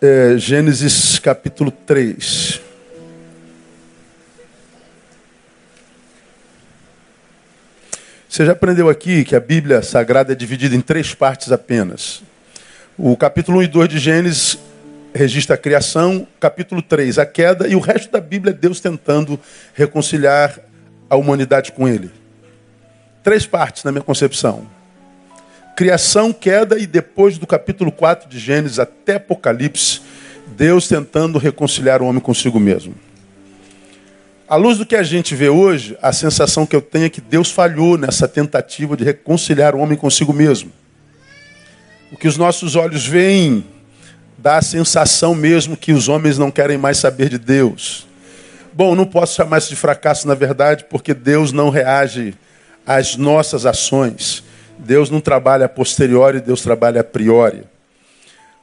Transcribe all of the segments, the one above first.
é, Gênesis capítulo 3. Você já aprendeu aqui que a Bíblia Sagrada é dividida em três partes apenas. O capítulo 1 e 2 de Gênesis registra a criação, capítulo 3, a queda, e o resto da Bíblia é Deus tentando reconciliar a humanidade com ele. Três partes na minha concepção. Criação, queda e depois do capítulo 4 de Gênesis até Apocalipse, Deus tentando reconciliar o homem consigo mesmo. À luz do que a gente vê hoje, a sensação que eu tenho é que Deus falhou nessa tentativa de reconciliar o homem consigo mesmo. O que os nossos olhos veem dá a sensação mesmo que os homens não querem mais saber de Deus. Bom, não posso chamar isso de fracasso, na verdade, porque Deus não reage às nossas ações. Deus não trabalha a posteriori, Deus trabalha a priori.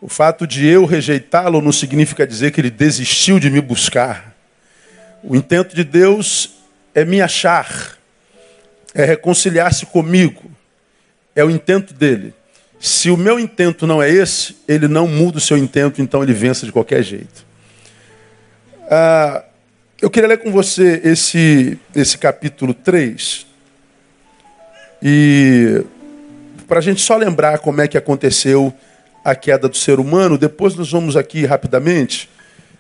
O fato de eu rejeitá-lo não significa dizer que ele desistiu de me buscar. O intento de Deus é me achar, é reconciliar-se comigo. É o intento dele. Se o meu intento não é esse, ele não muda o seu intento, então ele vence de qualquer jeito. Ah, eu queria ler com você esse, esse capítulo 3. E para a gente só lembrar como é que aconteceu a queda do ser humano, depois nós vamos aqui rapidamente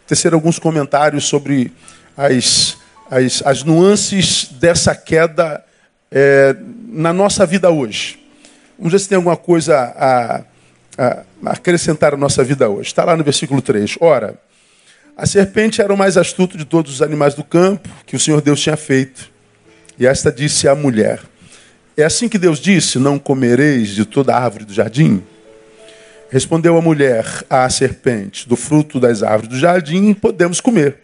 tecer alguns comentários sobre as, as, as nuances dessa queda é, na nossa vida hoje. Vamos ver se tem alguma coisa a, a, a acrescentar à nossa vida hoje. Está lá no versículo 3. Ora, a serpente era o mais astuto de todos os animais do campo que o Senhor Deus tinha feito. E esta disse à mulher: É assim que Deus disse: Não comereis de toda árvore do jardim? Respondeu a mulher à serpente: Do fruto das árvores do jardim podemos comer.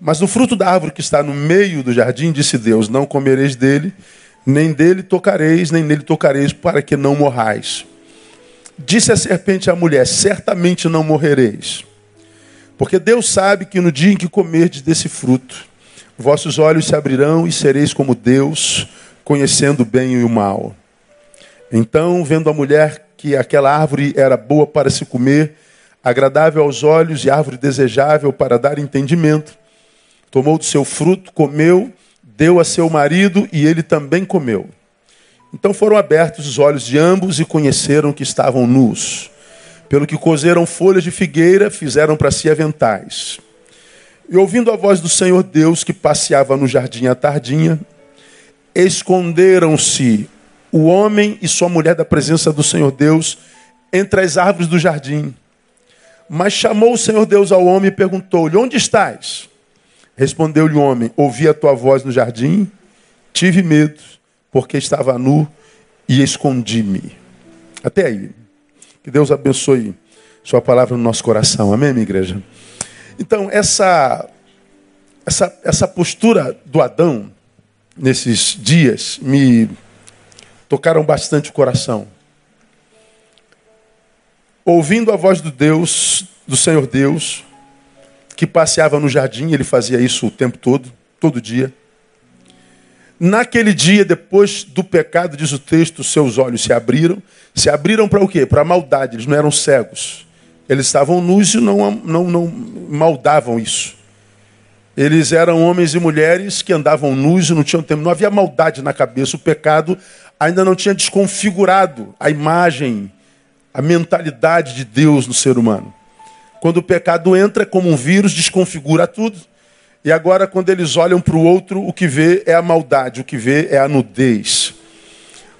Mas do fruto da árvore que está no meio do jardim, disse Deus: Não comereis dele, nem dele tocareis, nem nele tocareis, para que não morrais. Disse a serpente à mulher: Certamente não morrereis. Porque Deus sabe que no dia em que comerdes desse fruto, vossos olhos se abrirão e sereis como Deus, conhecendo o bem e o mal. Então, vendo a mulher que aquela árvore era boa para se comer, agradável aos olhos e árvore desejável para dar entendimento, tomou do seu fruto, comeu, deu a seu marido e ele também comeu. Então foram abertos os olhos de ambos e conheceram que estavam nus. Pelo que cozeram folhas de figueira, fizeram para si aventais. E ouvindo a voz do Senhor Deus que passeava no jardim à tardinha, esconderam-se o homem e sua mulher da presença do Senhor Deus entre as árvores do jardim. Mas chamou o Senhor Deus ao homem e perguntou-lhe: Onde estás? Respondeu-lhe o homem: Ouvi a tua voz no jardim, tive medo, porque estava nu e escondi-me. Até aí. Que Deus abençoe Sua palavra no nosso coração. Amém, minha igreja? Então, essa, essa, essa postura do Adão, nesses dias, me tocaram bastante o coração. Ouvindo a voz do Deus, do Senhor Deus, que passeava no jardim, ele fazia isso o tempo todo, todo dia. Naquele dia, depois do pecado, diz o texto, seus olhos se abriram. Se abriram para o quê? Para a maldade. Eles não eram cegos. Eles estavam nus e não, não, não maldavam isso. Eles eram homens e mulheres que andavam nus e não tinham tempo. Não havia maldade na cabeça. O pecado ainda não tinha desconfigurado a imagem, a mentalidade de Deus no ser humano. Quando o pecado entra como um vírus, desconfigura tudo. E agora, quando eles olham para o outro, o que vê é a maldade, o que vê é a nudez.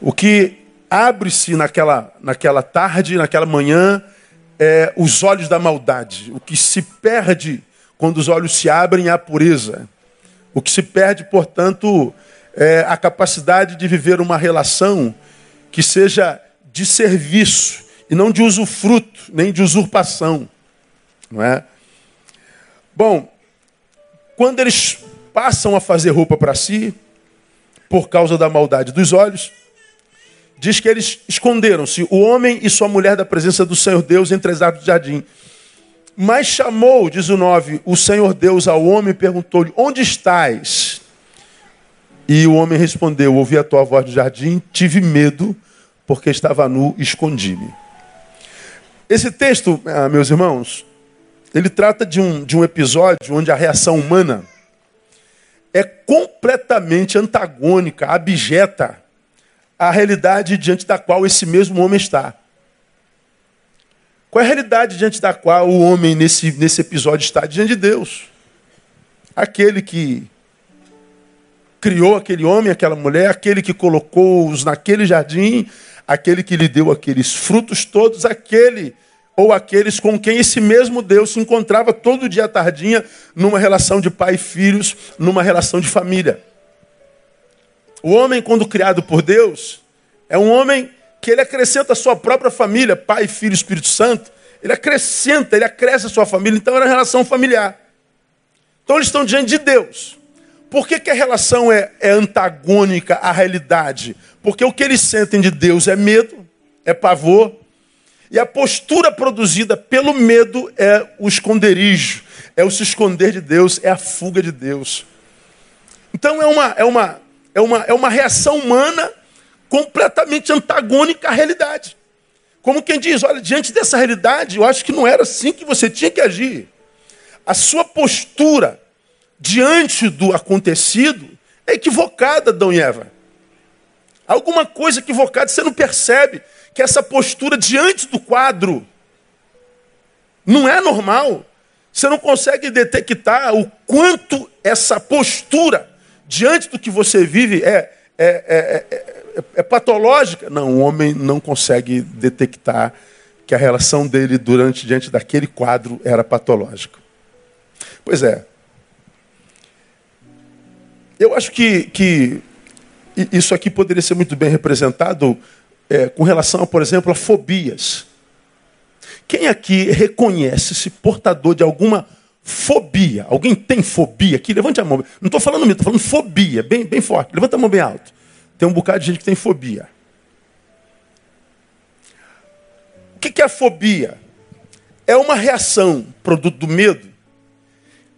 O que abre-se naquela, naquela tarde, naquela manhã, é os olhos da maldade. O que se perde quando os olhos se abrem a pureza. O que se perde, portanto, é a capacidade de viver uma relação que seja de serviço e não de usufruto, nem de usurpação. Não é? Bom, quando eles passam a fazer roupa para si, por causa da maldade dos olhos, diz que eles esconderam-se, o homem e sua mulher, da presença do Senhor Deus entre as árvores do jardim. Mas chamou, diz o 9, o Senhor Deus ao homem e perguntou-lhe: Onde estás? E o homem respondeu: Ouvi a tua voz no jardim, tive medo, porque estava nu escondi-me. Esse texto, ah, meus irmãos, ele trata de um, de um episódio onde a reação humana é completamente antagônica, abjeta à realidade diante da qual esse mesmo homem está. Qual é a realidade diante da qual o homem nesse, nesse episódio está? Diante de Deus. Aquele que criou aquele homem, aquela mulher, aquele que colocou-os naquele jardim, aquele que lhe deu aqueles frutos todos, aquele ou aqueles com quem esse mesmo Deus se encontrava todo dia à tardinha numa relação de pai e filhos, numa relação de família. O homem, quando criado por Deus, é um homem que ele acrescenta a sua própria família, pai, filho, Espírito Santo. Ele acrescenta, ele acresce a sua família, então era uma relação familiar. Então eles estão diante de Deus. Por que, que a relação é, é antagônica à realidade? Porque o que eles sentem de Deus é medo, é pavor, e a postura produzida pelo medo é o esconderijo, é o se esconder de Deus, é a fuga de Deus. Então é uma, é uma, é uma, é uma reação humana completamente antagônica à realidade. Como quem diz, olha, diante dessa realidade, eu acho que não era assim que você tinha que agir. A sua postura diante do acontecido é equivocada, Adão e Eva. Alguma coisa equivocada, você não percebe que essa postura diante do quadro não é normal. Você não consegue detectar o quanto essa postura diante do que você vive é, é, é, é, é patológica. Não, o homem não consegue detectar que a relação dele durante diante daquele quadro era patológica. Pois é, eu acho que, que isso aqui poderia ser muito bem representado é, com relação, por exemplo, a fobias. Quem aqui reconhece-se portador de alguma fobia? Alguém tem fobia aqui? Levante a mão. Não estou falando mito, estou falando fobia, bem, bem forte. Levanta a mão bem alto. Tem um bocado de gente que tem fobia. O que é a fobia? É uma reação, produto do medo,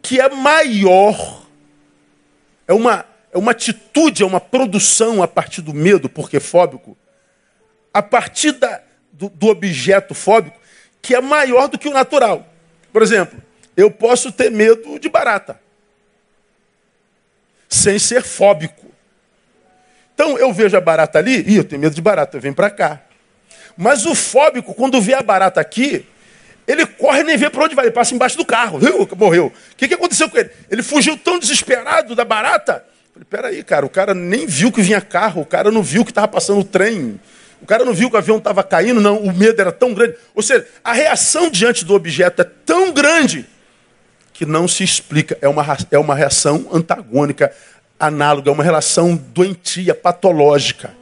que é maior é uma, é uma atitude, é uma produção a partir do medo, porque fóbico, a partir da, do, do objeto fóbico, que é maior do que o natural. Por exemplo, eu posso ter medo de barata, sem ser fóbico. Então eu vejo a barata ali, e eu tenho medo de barata, eu venho para cá. Mas o fóbico, quando vê a barata aqui, ele corre nem vê para onde vai, ele passa embaixo do carro. Morreu. O que, que aconteceu com ele? Ele fugiu tão desesperado da barata. Falei, peraí, cara, o cara nem viu que vinha carro, o cara não viu que estava passando o trem. O cara não viu que o avião estava caindo, não. O medo era tão grande. Ou seja, a reação diante do objeto é tão grande que não se explica. É uma, é uma reação antagônica, análoga, é uma relação doentia, patológica.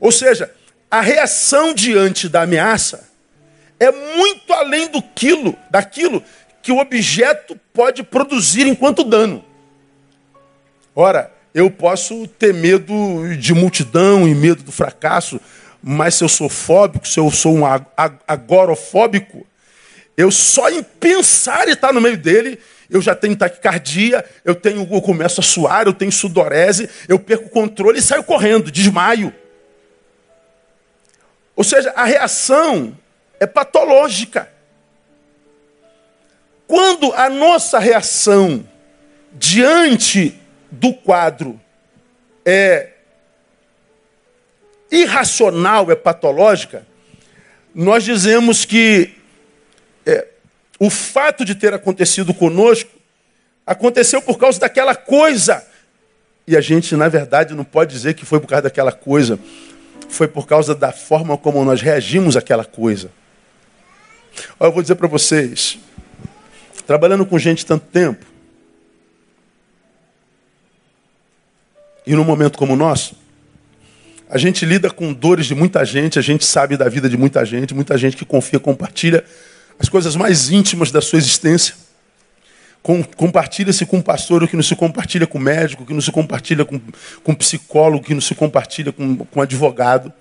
Ou seja, a reação diante da ameaça é muito além do quilo, daquilo que o objeto pode produzir enquanto dano. Ora, eu posso ter medo de multidão e medo do fracasso, mas se eu sou fóbico, se eu sou um agorofóbico, eu só em pensar e estar no meio dele, eu já tenho taquicardia, eu tenho, eu começo a suar, eu tenho sudorese, eu perco o controle e saio correndo, desmaio. Ou seja, a reação é patológica. Quando a nossa reação diante do quadro é irracional, é patológica, nós dizemos que é, o fato de ter acontecido conosco aconteceu por causa daquela coisa. E a gente, na verdade, não pode dizer que foi por causa daquela coisa. Foi por causa da forma como nós reagimos àquela coisa. Olha, eu vou dizer para vocês, trabalhando com gente tanto tempo, e num momento como o nosso, a gente lida com dores de muita gente, a gente sabe da vida de muita gente, muita gente que confia, compartilha as coisas mais íntimas da sua existência. Com, compartilha-se com o pastor o que não se compartilha com médico, o que não se compartilha com, com psicólogo, o que não se compartilha com, com advogado.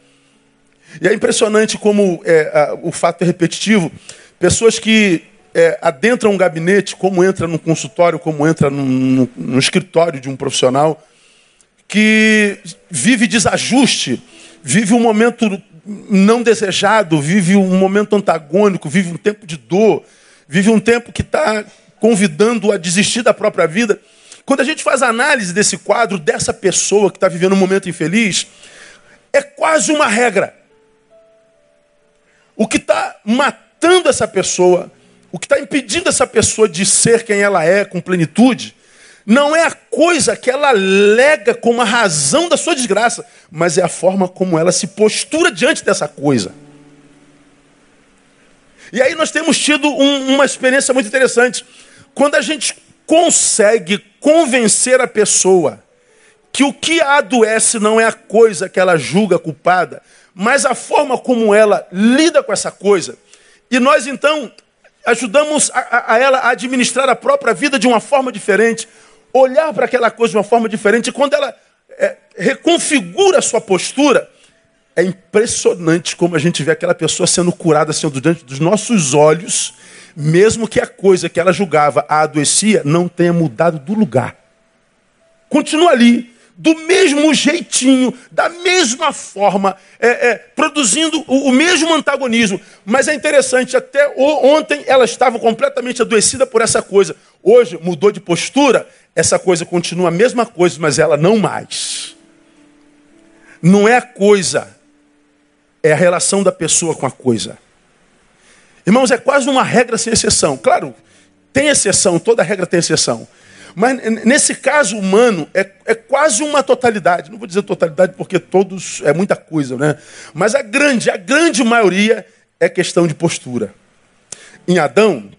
E é impressionante como é, a, o fato é repetitivo. Pessoas que é, adentram um gabinete, como entra num consultório, como entra num escritório de um profissional, que vive desajuste, vive um momento não desejado, vive um momento antagônico, vive um tempo de dor, vive um tempo que está convidando a desistir da própria vida. Quando a gente faz análise desse quadro, dessa pessoa que está vivendo um momento infeliz, é quase uma regra. O que está matando essa pessoa, o que está impedindo essa pessoa de ser quem ela é com plenitude, não é a coisa que ela alega como a razão da sua desgraça, mas é a forma como ela se postura diante dessa coisa. E aí nós temos tido um, uma experiência muito interessante. Quando a gente consegue convencer a pessoa que o que a adoece não é a coisa que ela julga culpada, mas a forma como ela lida com essa coisa. E nós então ajudamos a, a ela a administrar a própria vida de uma forma diferente, olhar para aquela coisa de uma forma diferente. Quando ela é, reconfigura a sua postura, é impressionante como a gente vê aquela pessoa sendo curada, diante dos nossos olhos, mesmo que a coisa que ela julgava a adoecia não tenha mudado do lugar. Continua ali, do mesmo jeitinho, da mesma forma, é, é, produzindo o, o, mesmo antagonismo. Mas é interessante, até ontem ela estava completamente adoecida por essa coisa. Hoje mudou de postura, essa coisa continua a mesma coisa, mas ela não mais. Não é a coisa, é a relação da pessoa com a coisa. Irmãos, é quase uma regra sem exceção. Claro, tem exceção, toda regra tem exceção. Mas nesse caso humano, é, é quase uma totalidade. Não vou dizer totalidade porque todos é muita coisa, né? Mas a grande, a grande maioria é questão de postura. Em Adão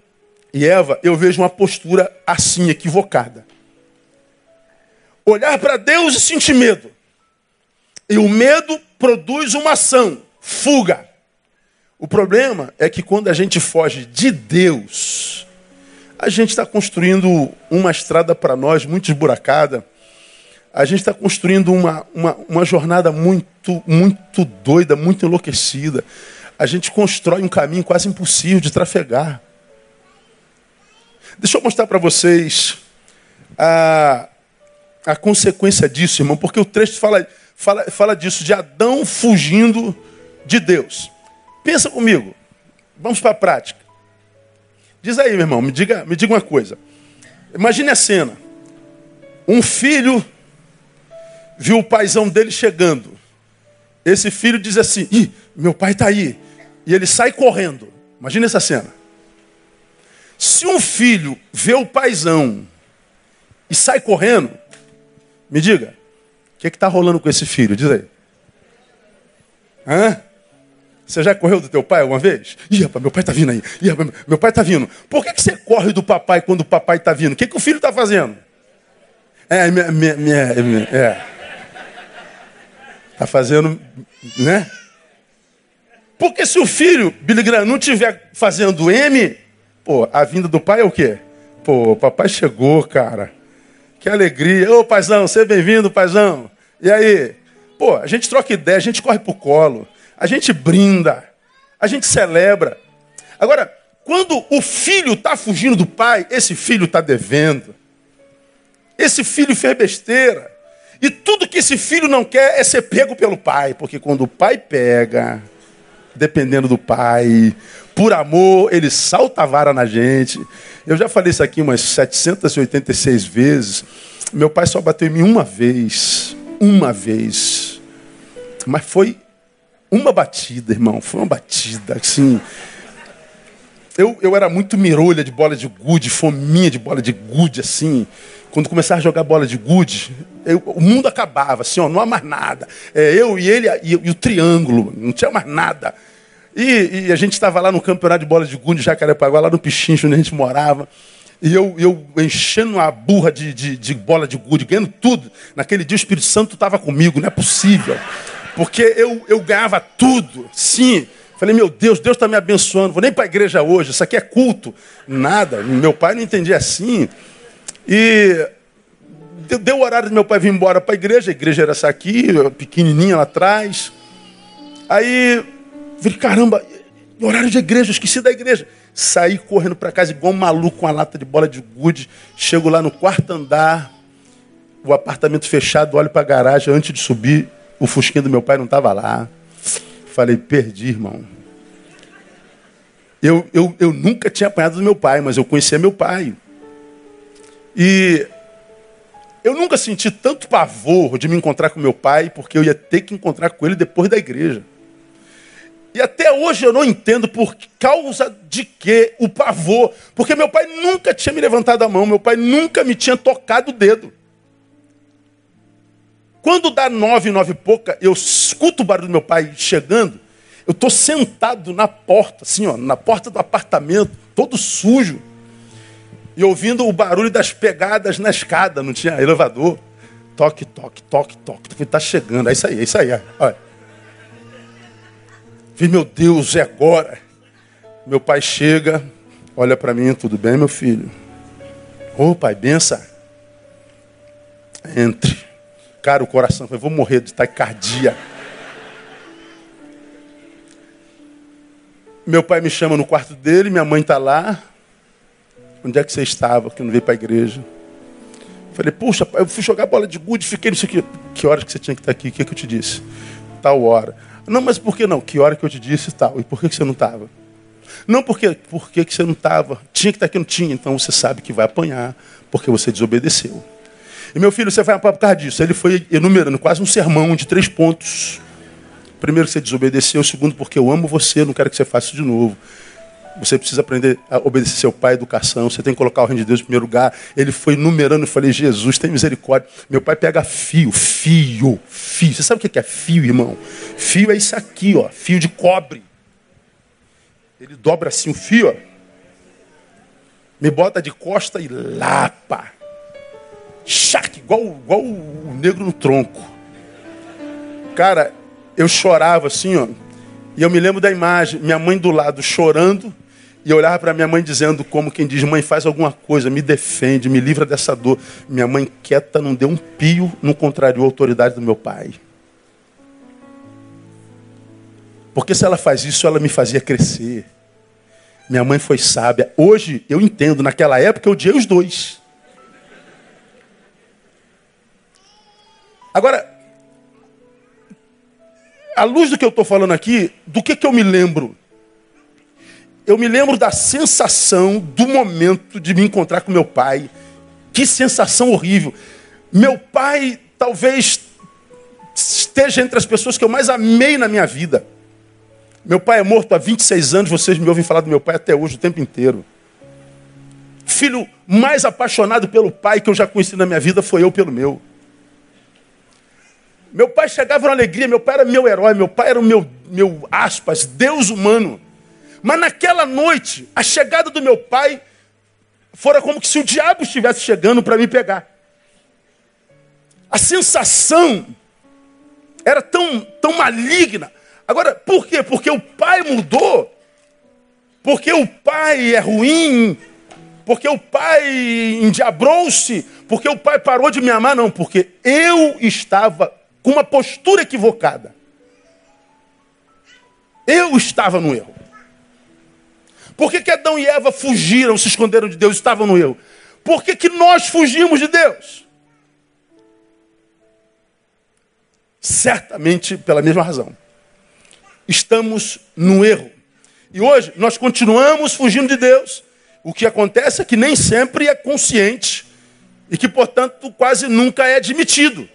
e Eva, eu vejo uma postura assim, equivocada. Olhar para Deus e sentir medo. E o medo produz uma ação, fuga. O problema é que quando a gente foge de Deus, a gente está construindo uma estrada para nós muito esburacada. A gente está construindo uma, uma, uma jornada muito, muito doida, muito enlouquecida. A gente constrói um caminho quase impossível de trafegar. Deixa eu mostrar para vocês a, a consequência disso, irmão, porque o trecho fala, fala, fala disso, de Adão fugindo de Deus. Pensa comigo, vamos para a prática. Diz aí, meu irmão, me diga, me diga uma coisa. Imagine a cena. Um filho viu o paizão dele chegando. Esse filho diz assim: Ih, meu pai está aí. E ele sai correndo. Imagine essa cena. Se um filho vê o paizão e sai correndo, me diga, o que está rolando com esse filho? Diz aí. Hã? Você já correu do teu pai alguma vez? Ih, rapaz, meu pai está vindo aí. Ih, rapaz, meu pai está vindo. Por que, que você corre do papai quando o papai está vindo? O que, que o filho está fazendo? É, minha, minha, minha, é. Está fazendo, né? Porque se o filho, Billy Graham, não estiver fazendo M, pô, a vinda do pai é o quê? Pô, papai chegou, cara. Que alegria. Ô, paizão, seja bem-vindo, paizão. E aí? Pô, a gente troca ideia, a gente corre pro colo a gente brinda, a gente celebra. Agora, quando o filho está fugindo do pai, esse filho está devendo. Esse filho fez besteira. E tudo que esse filho não quer é ser pego pelo pai, porque quando o pai pega, dependendo do pai, por amor, ele salta a vara na gente. Eu já falei isso aqui umas 786 vezes. Meu pai só bateu em mim uma vez. Uma vez. Mas foi uma batida, irmão, foi uma batida, assim. Eu, eu era muito mirolha de bola de gude, fominha de bola de gude, assim. Quando começava a jogar bola de gude, eu, o mundo acabava, assim, ó, não há mais nada. É, eu e ele e, e, o triângulo, não tinha mais nada. E, e a gente estava lá no campeonato de bola de gude, Jacarepaguá, lá no Pichincho, onde a gente morava. E eu, eu enchendo a burra de, de, de bola de gude, ganhando tudo. Naquele dia o Espírito Santo estava comigo, não é possível. Porque eu, eu ganhava tudo, sim. Falei, meu Deus, Deus está me abençoando. Vou nem para a igreja hoje, isso aqui é culto. Nada. Meu pai não entendia assim. E deu o horário do meu pai vir embora para a igreja. A igreja era essa aqui, pequenininha lá atrás. Aí, falei, caramba, horário de igreja, esqueci da igreja. Saí correndo para casa igual um maluco com a lata de bola de gude. Chego lá no quarto andar, o apartamento fechado, olho para a garagem antes de subir. O fusquinha do meu pai não estava lá. Falei, perdi, irmão. Eu, eu, eu nunca tinha apanhado do meu pai, mas eu conhecia meu pai. E eu nunca senti tanto pavor de me encontrar com meu pai, porque eu ia ter que encontrar com ele depois da igreja. E até hoje eu não entendo por causa de que o pavor. Porque meu pai nunca tinha me levantado a mão, meu pai nunca me tinha tocado o dedo. Quando dá nove, nove e pouca, eu escuto o barulho do meu pai chegando, eu estou sentado na porta, assim, ó, na porta do apartamento, todo sujo, e ouvindo o barulho das pegadas na escada, não tinha elevador. Toque, toque, toque, toque. Está chegando, é isso aí, é isso aí. Olha. Vi, meu Deus, é agora. Meu pai chega, olha para mim, tudo bem, meu filho? Ô, oh, pai, benção. Entre. Cara, o coração foi, vou morrer de taquicardia. Meu pai me chama no quarto dele, minha mãe está lá. Onde é que você estava que não veio para a igreja? Falei, puxa, eu fui jogar bola de gude, fiquei nisso aqui. Que horas que você tinha que estar aqui? O que, é que eu te disse? Tal hora. Não, mas por que não? Que hora que eu te disse tal? E por que, que você não estava? Não, porque por que, você não estava? Tinha que estar aqui, não tinha. Então você sabe que vai apanhar, porque você desobedeceu. E meu filho, você vai apanhar por causa disso. Ele foi enumerando quase um sermão de três pontos. Primeiro, que você desobedeceu. Segundo, porque eu amo você, não quero que você faça isso de novo. Você precisa aprender a obedecer seu pai, educação. Você tem que colocar o reino de Deus em primeiro lugar. Ele foi numerando. Eu falei, Jesus, tem misericórdia. Meu pai pega fio, fio, fio. Você sabe o que é fio, irmão? Fio é isso aqui, ó. Fio de cobre. Ele dobra assim o fio, ó. Me bota de costa e lapa. Chac, igual, igual o negro no tronco. Cara, eu chorava assim, ó. E eu me lembro da imagem, minha mãe do lado chorando, e eu olhava para minha mãe dizendo, como quem diz, mãe, faz alguma coisa, me defende, me livra dessa dor. Minha mãe quieta não deu um pio, não contrariou a autoridade do meu pai. Porque se ela faz isso, ela me fazia crescer. Minha mãe foi sábia. Hoje eu entendo, naquela época eu odiei os dois. Agora, à luz do que eu estou falando aqui, do que, que eu me lembro? Eu me lembro da sensação do momento de me encontrar com meu pai. Que sensação horrível. Meu pai talvez esteja entre as pessoas que eu mais amei na minha vida. Meu pai é morto há 26 anos, vocês me ouvem falar do meu pai até hoje, o tempo inteiro. Filho mais apaixonado pelo pai que eu já conheci na minha vida foi eu pelo meu. Meu pai chegava na alegria, meu pai era meu herói, meu pai era o meu, meu aspas, Deus humano. Mas naquela noite, a chegada do meu pai fora como se o diabo estivesse chegando para me pegar. A sensação era tão, tão maligna. Agora, por quê? Porque o pai mudou. Porque o pai é ruim. Porque o pai endiabrou-se. Porque o pai parou de me amar. Não, porque eu estava com uma postura equivocada. Eu estava no erro. Por que, que Adão e Eva fugiram, se esconderam de Deus, estavam no erro? Por que, que nós fugimos de Deus? Certamente pela mesma razão. Estamos no erro. E hoje nós continuamos fugindo de Deus. O que acontece é que nem sempre é consciente e que, portanto, quase nunca é admitido.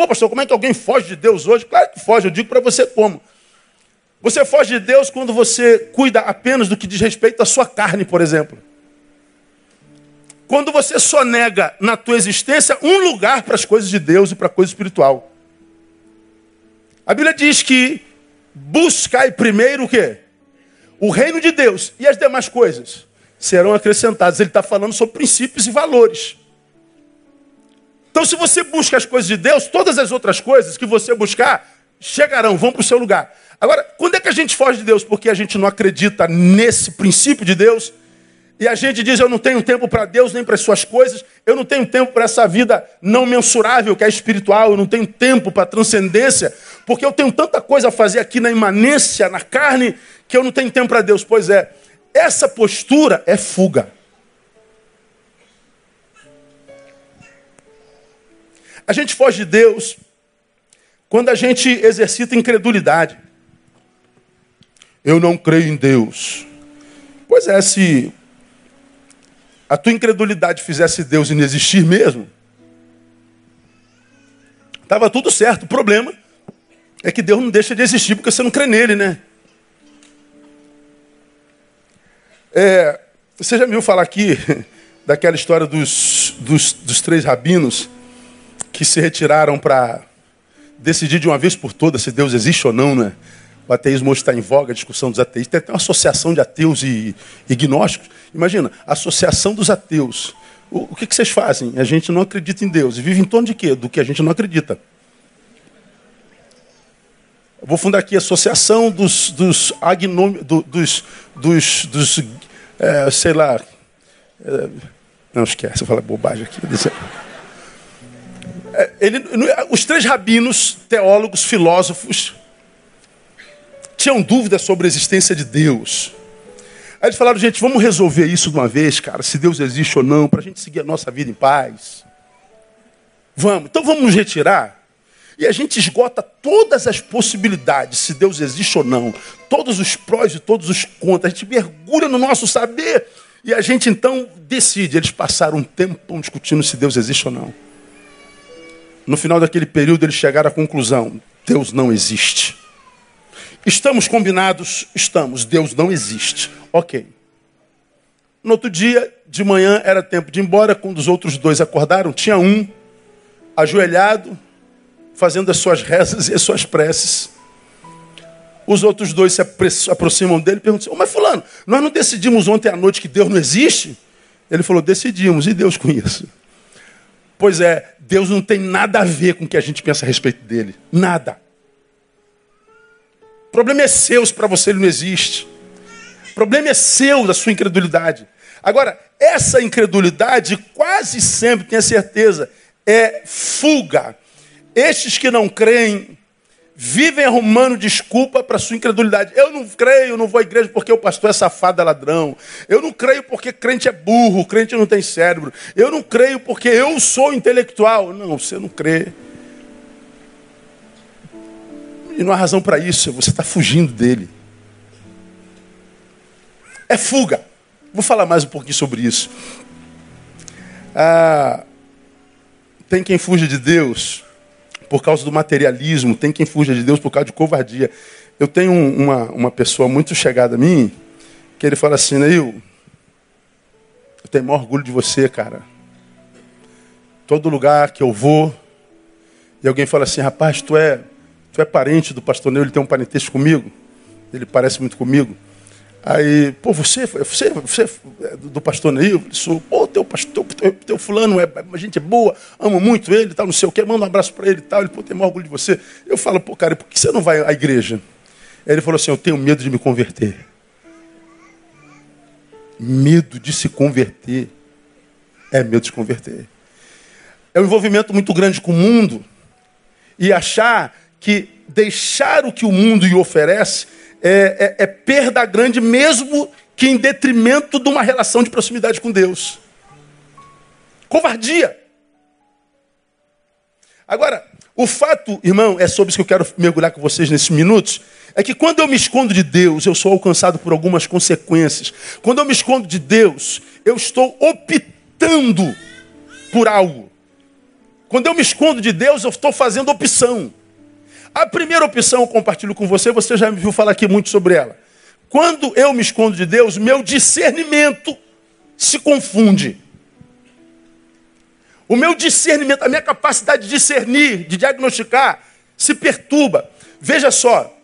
Pô, pastor, como é que alguém foge de Deus hoje? Claro que foge, eu digo para você como. Você foge de Deus quando você cuida apenas do que diz respeito à sua carne, por exemplo. Quando você só nega na tua existência um lugar para as coisas de Deus e para a coisa espiritual. A Bíblia diz que buscai primeiro o quê? O reino de Deus e as demais coisas serão acrescentadas. Ele está falando sobre princípios e valores. Então, se você busca as coisas de Deus, todas as outras coisas que você buscar chegarão, vão para o seu lugar. Agora, quando é que a gente foge de Deus? Porque a gente não acredita nesse princípio de Deus. E a gente diz: Eu não tenho tempo para Deus nem para as suas coisas, eu não tenho tempo para essa vida não mensurável que é espiritual, eu não tenho tempo para transcendência, porque eu tenho tanta coisa a fazer aqui na imanência, na carne, que eu não tenho tempo para Deus. Pois é, essa postura é fuga. A gente foge de Deus quando a gente exercita incredulidade. Eu não creio em Deus. Pois é, se a tua incredulidade fizesse Deus inexistir mesmo, estava tudo certo. O problema é que Deus não deixa de existir porque você não crê nele, né? É, você já me viu falar aqui daquela história dos, dos, dos três rabinos que se retiraram para decidir de uma vez por todas se Deus existe ou não, né? O ateísmo hoje está em voga, a discussão dos ateístas. Tem até uma associação de ateus e, e gnósticos. Imagina, associação dos ateus. O, o que, que, vocês fazem? A gente não acredita em Deus. E vive em torno de quê? Do que a gente não acredita. Eu vou fundar aqui a associação dos, dos agnômicos, do, dos, dos, dos é, sei lá. É, não esquece, eu falo bobagem aqui. É, ele, os três rabinos, teólogos, filósofos, tinham dúvidas sobre a existência de Deus. Aí eles falaram, gente, vamos resolver isso de uma vez, cara, se Deus existe ou não, para a gente seguir a nossa vida em paz. Vamos, então vamos nos retirar. E a gente esgota todas as possibilidades, se Deus existe ou não, todos os prós e todos os contras. A gente mergulha no nosso saber e a gente então decide. Eles passaram um tempo discutindo se Deus existe ou não. No final daquele período, eles chegaram à conclusão: Deus não existe. Estamos combinados? Estamos. Deus não existe. Ok. No outro dia, de manhã, era tempo de ir embora. Quando os outros dois acordaram, tinha um ajoelhado, fazendo as suas rezas e as suas preces. Os outros dois se aproximam dele e perguntam oh, mas fulano, nós não decidimos ontem à noite que Deus não existe? Ele falou, decidimos, e Deus com isso? Pois é, Deus não tem nada a ver com o que a gente pensa a respeito dele. Nada. O problema é seu se para você ele não existe. O problema é seu, da sua incredulidade. Agora, essa incredulidade, quase sempre, tenha certeza, é fuga. Estes que não creem vivem arrumando desculpa para sua incredulidade. Eu não creio, não vou à igreja porque o pastor é safado, é ladrão. Eu não creio porque crente é burro, crente não tem cérebro. Eu não creio porque eu sou intelectual. Não, você não crê. E não há razão para isso, você está fugindo dele. É fuga. Vou falar mais um pouquinho sobre isso. Ah, tem quem fuja de Deus por causa do materialismo, tem quem fuja de Deus por causa de covardia. Eu tenho uma, uma pessoa muito chegada a mim, que ele fala assim, Neil, eu tenho maior orgulho de você, cara. Todo lugar que eu vou, e alguém fala assim, rapaz, tu é Tu é parente do pastor Neu, ele tem um parentesco comigo. Ele parece muito comigo. Aí, pô, você, você, você é do pastor Neil? Sou, pô, teu pastor, teu, teu fulano é, gente é boa, amo muito ele, tal, não sei o que, manda um abraço para ele tal. Ele, pô, tem maior orgulho de você. Eu falo, pô, cara, por que você não vai à igreja? Aí ele falou assim: eu tenho medo de me converter. Medo de se converter. É medo de se converter. É um envolvimento muito grande com o mundo e achar que deixar o que o mundo lhe oferece é, é, é perda grande, mesmo que em detrimento de uma relação de proximidade com Deus. Covardia. Agora, o fato, irmão, é sobre isso que eu quero mergulhar com vocês nesses minutos, é que quando eu me escondo de Deus, eu sou alcançado por algumas consequências. Quando eu me escondo de Deus, eu estou optando por algo. Quando eu me escondo de Deus, eu estou fazendo opção. A primeira opção eu compartilho com você, você já me viu falar aqui muito sobre ela. Quando eu me escondo de Deus, meu discernimento se confunde. O meu discernimento, a minha capacidade de discernir, de diagnosticar, se perturba. Veja só,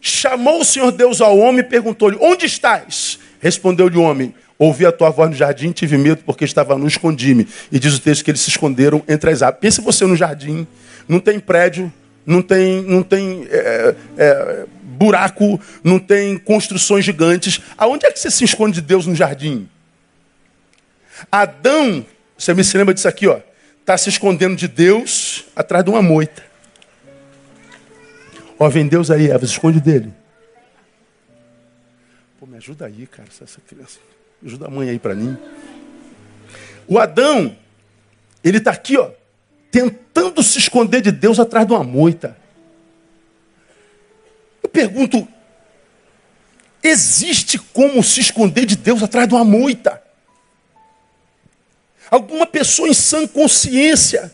chamou o Senhor Deus ao homem e perguntou-lhe: Onde estás? Respondeu-lhe o homem: Ouvi a tua voz no jardim, tive medo porque estava no escondi-me. E diz o texto que eles se esconderam entre as árvores. Pense você no jardim, não tem prédio, não tem, não tem é, é, buraco, não tem construções gigantes. Aonde é que você se esconde de Deus no jardim? Adão, você me se lembra disso aqui, ó, está se escondendo de Deus atrás de uma moita. Ó, vem Deus aí, Eva, se esconde dele. Pô, me ajuda aí, cara, essa criança. Ajuda a mãe aí para mim. O Adão, ele está aqui, ó, tentando se esconder de Deus atrás de uma moita. Eu pergunto, existe como se esconder de Deus atrás de uma moita. Alguma pessoa em sã consciência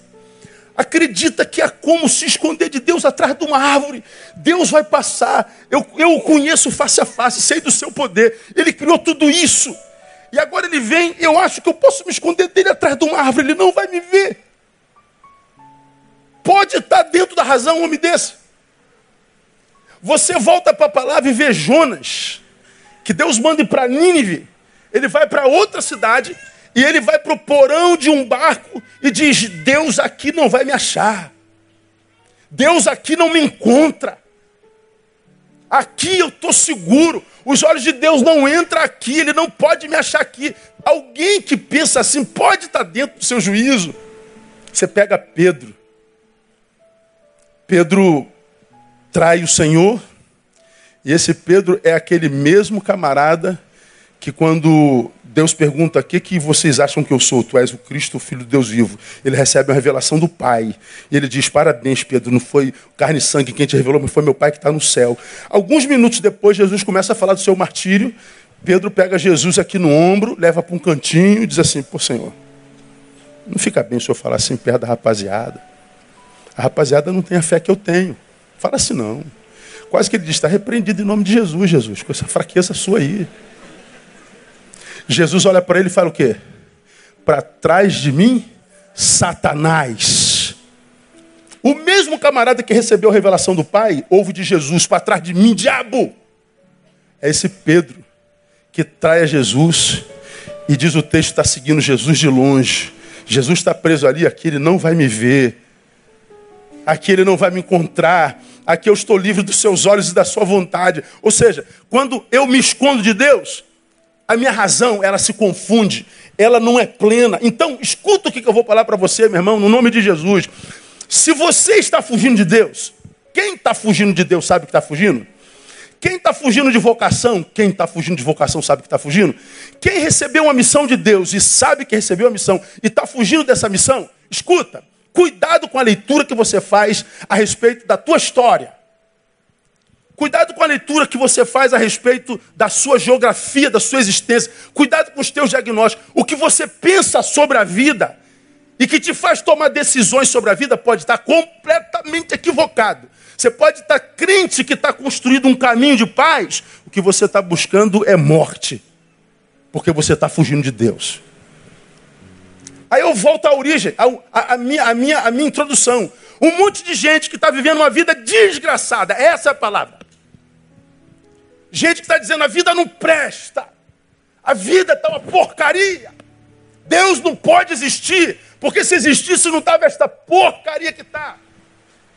acredita que há como se esconder de Deus atrás de uma árvore. Deus vai passar. Eu, eu o conheço face a face, sei do seu poder. Ele criou tudo isso. E agora ele vem, eu acho que eu posso me esconder dele atrás de uma árvore. Ele não vai me ver. Pode estar dentro da razão um homem desse. Você volta para a palavra e vê Jonas, que Deus manda para Nínive. Ele vai para outra cidade e ele vai para o porão de um barco e diz: Deus aqui não vai me achar. Deus aqui não me encontra. Aqui eu estou seguro. Os olhos de Deus não entram aqui, Ele não pode me achar aqui. Alguém que pensa assim pode estar dentro do seu juízo. Você pega Pedro. Pedro trai o Senhor. E esse Pedro é aquele mesmo camarada que quando Deus pergunta: O que, que vocês acham que eu sou? Tu és o Cristo, o Filho de Deus vivo. Ele recebe uma revelação do Pai. E ele diz: Parabéns, Pedro, não foi carne e sangue quem te revelou, mas foi meu Pai que está no céu. Alguns minutos depois, Jesus começa a falar do seu martírio. Pedro pega Jesus aqui no ombro, leva para um cantinho e diz assim: Pô, Senhor, não fica bem o senhor falar assim perto da rapaziada. A rapaziada não tem a fé que eu tenho. Fala assim, não. Quase que ele diz: Está repreendido em nome de Jesus, Jesus, com essa fraqueza sua aí. Jesus olha para ele e fala o quê? Para trás de mim, Satanás. O mesmo camarada que recebeu a revelação do Pai, ouve de Jesus, para trás de mim, diabo. É esse Pedro que trai a Jesus e diz o texto está seguindo Jesus de longe. Jesus está preso ali, aqui ele não vai me ver. Aqui ele não vai me encontrar. Aqui eu estou livre dos seus olhos e da sua vontade. Ou seja, quando eu me escondo de Deus, a minha razão, ela se confunde, ela não é plena. Então, escuta o que eu vou falar para você, meu irmão, no nome de Jesus. Se você está fugindo de Deus, quem está fugindo de Deus sabe que está fugindo? Quem está fugindo de vocação, quem está fugindo de vocação sabe que está fugindo? Quem recebeu uma missão de Deus e sabe que recebeu a missão e está fugindo dessa missão, escuta, cuidado com a leitura que você faz a respeito da tua história. Cuidado com a leitura que você faz a respeito da sua geografia, da sua existência. Cuidado com os teus diagnósticos. O que você pensa sobre a vida e que te faz tomar decisões sobre a vida pode estar completamente equivocado. Você pode estar crente que está construído um caminho de paz. O que você está buscando é morte. Porque você está fugindo de Deus. Aí eu volto à origem, a, minha, a, minha, a minha introdução. Um monte de gente que está vivendo uma vida desgraçada. Essa é a palavra. Gente que está dizendo a vida não presta, a vida está uma porcaria. Deus não pode existir, porque se existisse não estava esta porcaria que está.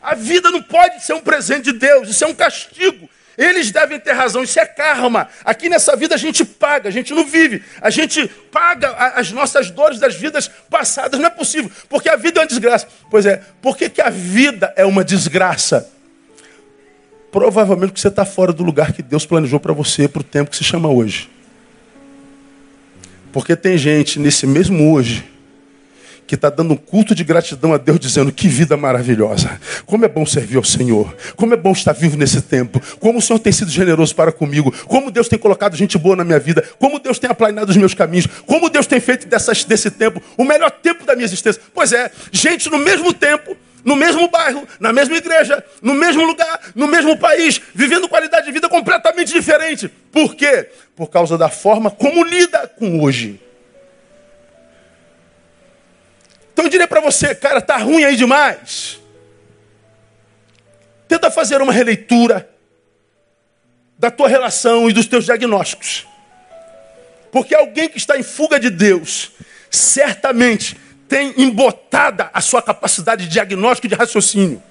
A vida não pode ser um presente de Deus, isso é um castigo. Eles devem ter razão, isso é karma. Aqui nessa vida a gente paga, a gente não vive. A gente paga as nossas dores das vidas passadas. Não é possível, porque a vida é uma desgraça. Pois é, por que, que a vida é uma desgraça? provavelmente você está fora do lugar que Deus planejou para você, para o tempo que se chama hoje. Porque tem gente nesse mesmo hoje que está dando um culto de gratidão a Deus, dizendo que vida maravilhosa, como é bom servir ao Senhor, como é bom estar vivo nesse tempo, como o Senhor tem sido generoso para comigo, como Deus tem colocado gente boa na minha vida, como Deus tem aplanado os meus caminhos, como Deus tem feito dessas, desse tempo o melhor tempo da minha existência. Pois é, gente no mesmo tempo no mesmo bairro, na mesma igreja, no mesmo lugar, no mesmo país, vivendo qualidade de vida completamente diferente. Por quê? Por causa da forma como lida com hoje. Então eu diria para você, cara, tá ruim aí demais. Tenta fazer uma releitura da tua relação e dos teus diagnósticos. Porque alguém que está em fuga de Deus, certamente tem embotada a sua capacidade de diagnóstico e de raciocínio.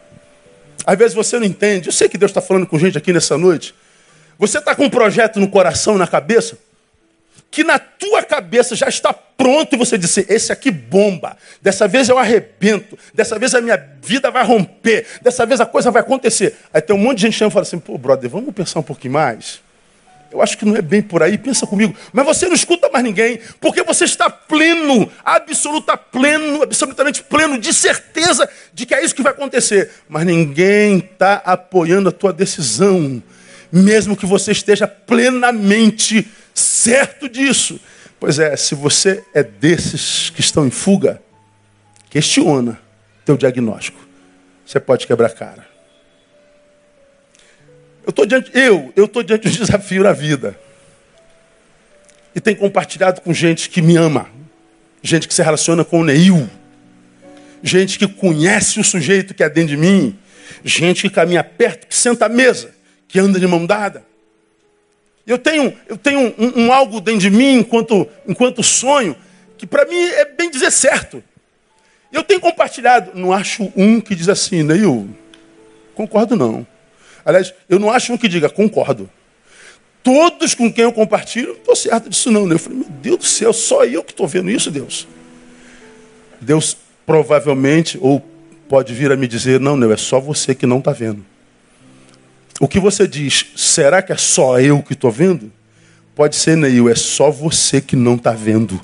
Às vezes você não entende. Eu sei que Deus está falando com gente aqui nessa noite. Você está com um projeto no coração, na cabeça, que na tua cabeça já está pronto e você disse: esse aqui bomba. Dessa vez eu arrebento. Dessa vez a minha vida vai romper. Dessa vez a coisa vai acontecer. Aí tem um monte de gente que fala assim: pô, brother, vamos pensar um pouquinho mais. Eu acho que não é bem por aí, pensa comigo. Mas você não escuta mais ninguém, porque você está pleno, absoluta pleno, absolutamente pleno de certeza de que é isso que vai acontecer. Mas ninguém está apoiando a tua decisão. mesmo que você esteja plenamente certo disso. Pois é, se você é desses que estão em fuga, questiona teu diagnóstico. Você pode quebrar a cara. Eu estou diante, eu, eu estou diante de um desafio na vida. E tenho compartilhado com gente que me ama, gente que se relaciona com o Neil, gente que conhece o sujeito que é dentro de mim, gente que caminha perto, que senta à mesa, que anda de mão dada. Eu tenho, eu tenho um, um algo dentro de mim, enquanto, enquanto sonho, que para mim é bem dizer certo. Eu tenho compartilhado, não acho um que diz assim, Neil, concordo não. Aliás, eu não acho um que diga, concordo. Todos com quem eu compartilho, não estou certo disso não. Né? Eu falei, meu Deus do céu, só eu que estou vendo isso, Deus. Deus provavelmente, ou pode vir a me dizer, não, não, é só você que não está vendo. O que você diz, será que é só eu que estou vendo? Pode ser, Neil, é só você que não está vendo.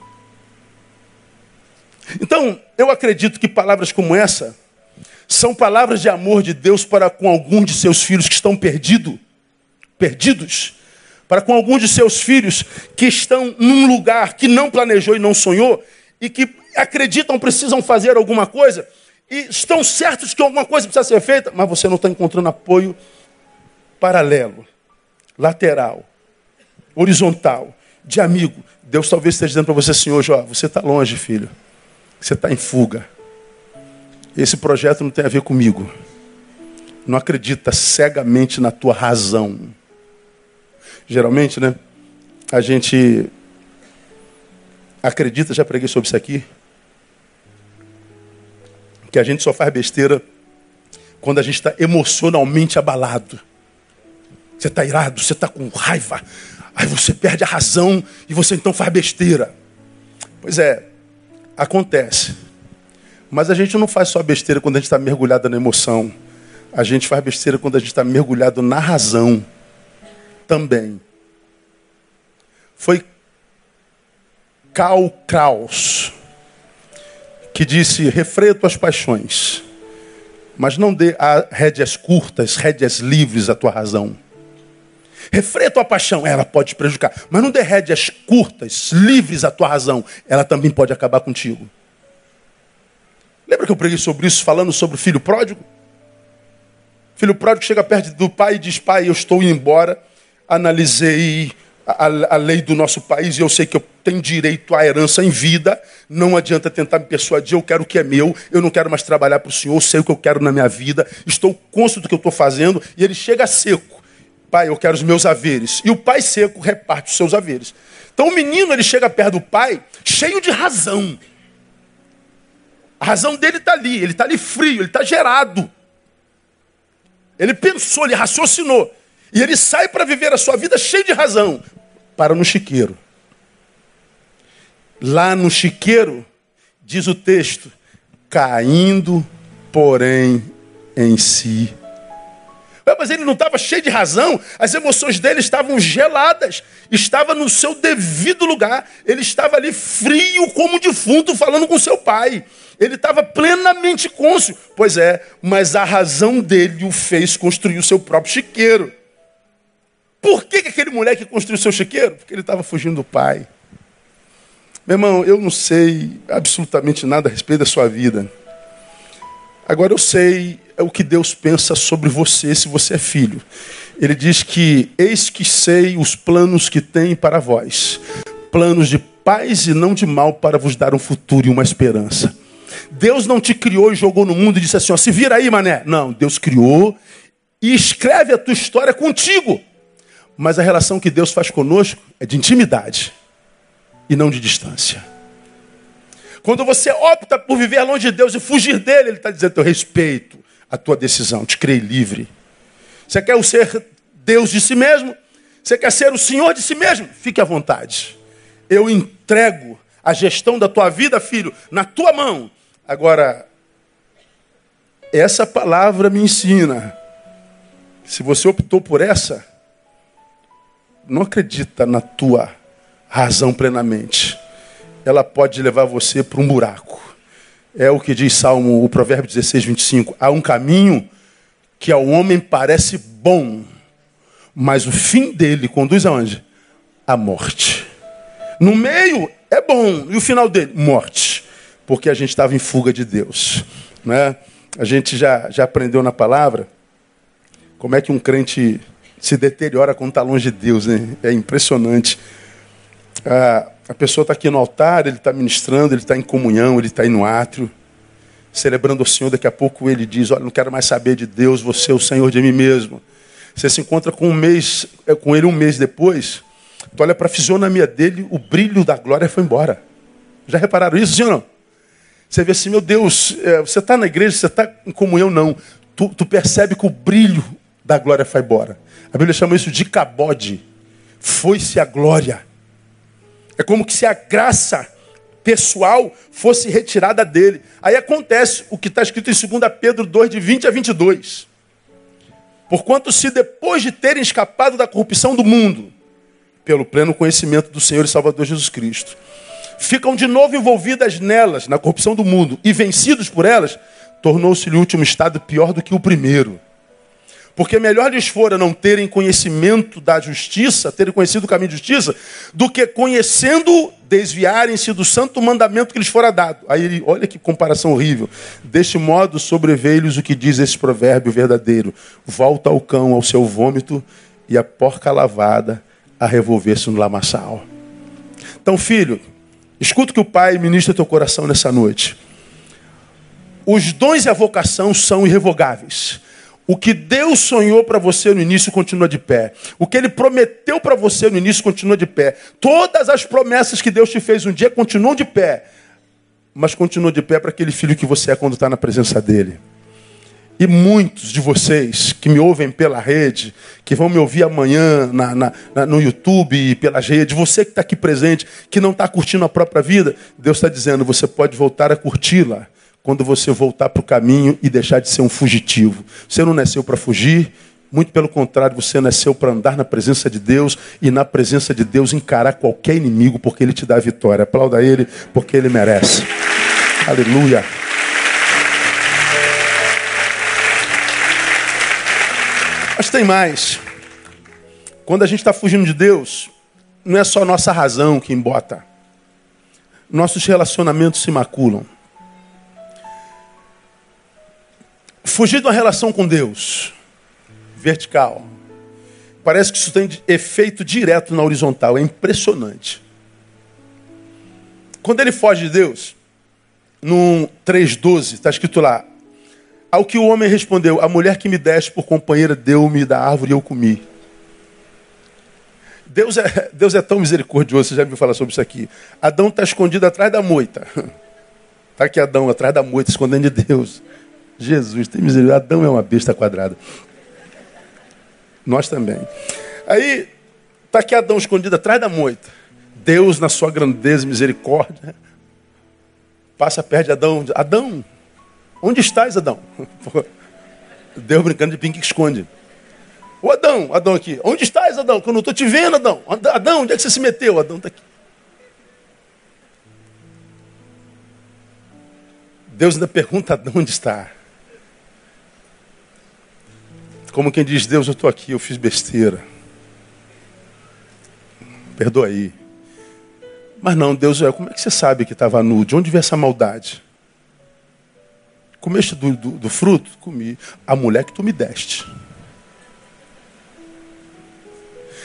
Então, eu acredito que palavras como essa são palavras de amor de Deus para com algum de seus filhos que estão perdido, perdidos, para com algum de seus filhos que estão num lugar que não planejou e não sonhou e que acreditam precisam fazer alguma coisa e estão certos que alguma coisa precisa ser feita, mas você não está encontrando apoio paralelo, lateral, horizontal, de amigo. Deus talvez esteja dizendo para você assim hoje, você está longe, filho. Você está em fuga. Esse projeto não tem a ver comigo. Não acredita cegamente na tua razão. Geralmente, né? A gente acredita, já preguei sobre isso aqui, que a gente só faz besteira quando a gente está emocionalmente abalado. Você está irado, você está com raiva. Aí você perde a razão e você então faz besteira. Pois é, acontece. Mas a gente não faz só besteira quando a gente está mergulhado na emoção. A gente faz besteira quando a gente está mergulhado na razão também. Foi Karl Kraus que disse: refreia tuas paixões, mas não dê rédeas curtas, rédeas livres à tua razão. Refreia a tua paixão, ela pode te prejudicar. Mas não derrede as curtas, livres a tua razão, ela também pode acabar contigo. Lembra que eu preguei sobre isso, falando sobre o filho pródigo? Filho pródigo chega perto do pai e diz: Pai, eu estou indo embora. Analisei a, a, lei do nosso país e eu sei que eu tenho direito à herança em vida. Não adianta tentar me persuadir, eu quero o que é meu, eu não quero mais trabalhar para o Senhor, eu sei o que eu quero na minha vida, estou cônscio do que eu estou fazendo. E ele chega seco. Pai, eu quero os meus haveres. E o pai seco reparte os seus haveres. Então o menino ele chega perto do pai cheio de razão. A razão dele está ali, ele está ali frio, ele está gerado. Ele pensou, ele raciocinou. E ele sai para viver a sua vida cheio de razão. Para no chiqueiro. Lá no chiqueiro, diz o texto, caindo, porém, em si mas ele não estava cheio de razão, as emoções dele estavam geladas, estava no seu devido lugar, ele estava ali frio como defunto falando com seu pai. Ele estava plenamente cônscio. Pois é, mas a razão dele o fez construir o seu próprio chiqueiro. Por que, que aquele moleque construiu seu chiqueiro? Porque ele estava fugindo do pai. Meu irmão, eu não sei absolutamente nada a respeito da sua vida. Agora eu sei é o que Deus pensa sobre você se você é filho. Ele diz que eis que sei os planos que tem para vós, planos de paz e não de mal para vos dar um futuro e uma esperança. Deus não te criou e jogou no mundo e disse assim: ó, se vira aí, mané. Não, Deus criou e escreve a tua história contigo. Mas a relação que Deus faz conosco é de intimidade e não de distância. Quando você opta por viver longe de Deus e fugir dele, ele está dizendo: eu respeito, a tua decisão, te criei livre. Você quer ser Deus de si mesmo? Você quer ser o Senhor de si mesmo? Fique à vontade. Eu entrego a gestão da tua vida, filho, na tua mão. Agora, essa palavra me ensina. Se você optou por essa, não acredita na tua razão plenamente. Ela pode levar você para um buraco. É o que diz Salmo, o Provérbio 16, 25. Há um caminho que ao homem parece bom, Mas o fim dele conduz aonde? A morte. No meio é bom, e o final dele? Morte. Porque a gente estava em fuga de Deus. Né? A gente já, já aprendeu na palavra como é que um crente se deteriora quando está longe de Deus. Né? É impressionante. Ah, a pessoa está aqui no altar, ele está ministrando, ele está em comunhão, ele está aí no átrio, celebrando o Senhor. Daqui a pouco ele diz: Olha, não quero mais saber de Deus, você é o Senhor de mim mesmo. Você se encontra com um mês, é, com ele um mês depois, tu olha para a fisionomia dele, o brilho da glória foi embora. Já repararam isso, não? Você vê assim, meu Deus, é, você está na igreja, você está em comunhão, não. Tu, tu percebe que o brilho da glória foi embora. A Bíblia chama isso de cabode. Foi-se a glória. É como que se a graça pessoal fosse retirada dele. Aí acontece o que está escrito em 2 Pedro 2, de 20 a 22. Porquanto, se depois de terem escapado da corrupção do mundo, pelo pleno conhecimento do Senhor e Salvador Jesus Cristo, ficam de novo envolvidas nelas, na corrupção do mundo, e vencidos por elas, tornou-se-lhe o último estado pior do que o primeiro. Porque melhor lhes fora não terem conhecimento da justiça, terem conhecido o caminho de justiça, do que conhecendo, desviarem-se do santo mandamento que lhes fora dado. Aí ele, olha que comparação horrível. Deste modo sobreveio-lhes o que diz esse provérbio verdadeiro: volta ao cão ao seu vômito e a porca lavada a revolver-se no lamaçal. Então, filho, escuta que o Pai ministra teu coração nessa noite. Os dons e a vocação são irrevogáveis. O que Deus sonhou para você no início continua de pé. O que Ele prometeu para você no início continua de pé. Todas as promessas que Deus te fez um dia continuam de pé. Mas continuam de pé para aquele filho que você é quando está na presença dEle. E muitos de vocês que me ouvem pela rede, que vão me ouvir amanhã na, na, na, no YouTube e pelas redes, você que está aqui presente, que não está curtindo a própria vida, Deus está dizendo: você pode voltar a curti-la quando você voltar para o caminho e deixar de ser um fugitivo. Você não nasceu para fugir, muito pelo contrário, você nasceu para andar na presença de Deus e na presença de Deus encarar qualquer inimigo, porque Ele te dá a vitória. Aplauda Ele, porque Ele merece. Aleluia. Mas tem mais. Quando a gente está fugindo de Deus, não é só nossa razão que embota. Nossos relacionamentos se maculam. Fugir de uma relação com Deus, vertical. Parece que isso tem efeito direto na horizontal, é impressionante. Quando ele foge de Deus, no 3,12, está escrito lá: Ao que o homem respondeu: A mulher que me deste por companheira deu-me da árvore e eu comi. Deus é, Deus é tão misericordioso, você já me falar sobre isso aqui. Adão está escondido atrás da moita. Está aqui Adão atrás da moita, escondendo de Deus. Jesus, tem misericórdia. Adão é uma besta quadrada. Nós também. Aí, está aqui Adão escondido atrás da moita. Deus, na sua grandeza e misericórdia, passa perto de Adão. Adão, onde estás, Adão? Deus brincando de pinque que esconde. O Adão, Adão aqui. Onde estás, Adão? Que eu não estou te vendo, Adão. Adão, onde é que você se meteu? Adão está aqui. Deus ainda pergunta Adão onde está. Como quem diz, Deus, eu estou aqui, eu fiz besteira. Perdoa aí. Mas não, Deus, como é que você sabe que estava nu? De onde veio essa maldade? Comeste do, do, do, fruto? Comi. A mulher que tu me deste.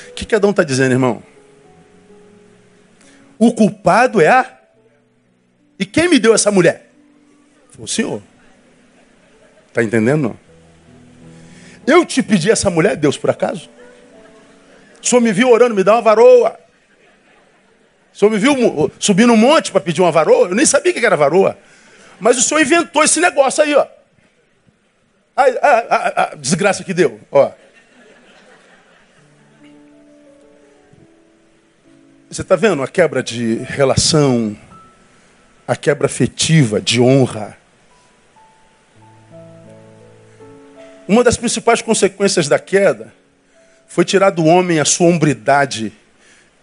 O que, que Adão está dizendo, irmão? O culpado é a. E quem me deu essa mulher? Foi o Senhor. Está entendendo? Não? Eu te pedi essa mulher, Deus, por acaso? O senhor me viu orando, me dá uma varoa. O senhor me viu subir no monte para pedir uma varoa? Eu nem sabia que era varoa. Mas o senhor inventou esse negócio aí, ó. A, a, a desgraça que deu, ó. Você está vendo a quebra de relação, a quebra afetiva, de honra. Uma das principais consequências da queda foi tirar do homem a sua hombridade.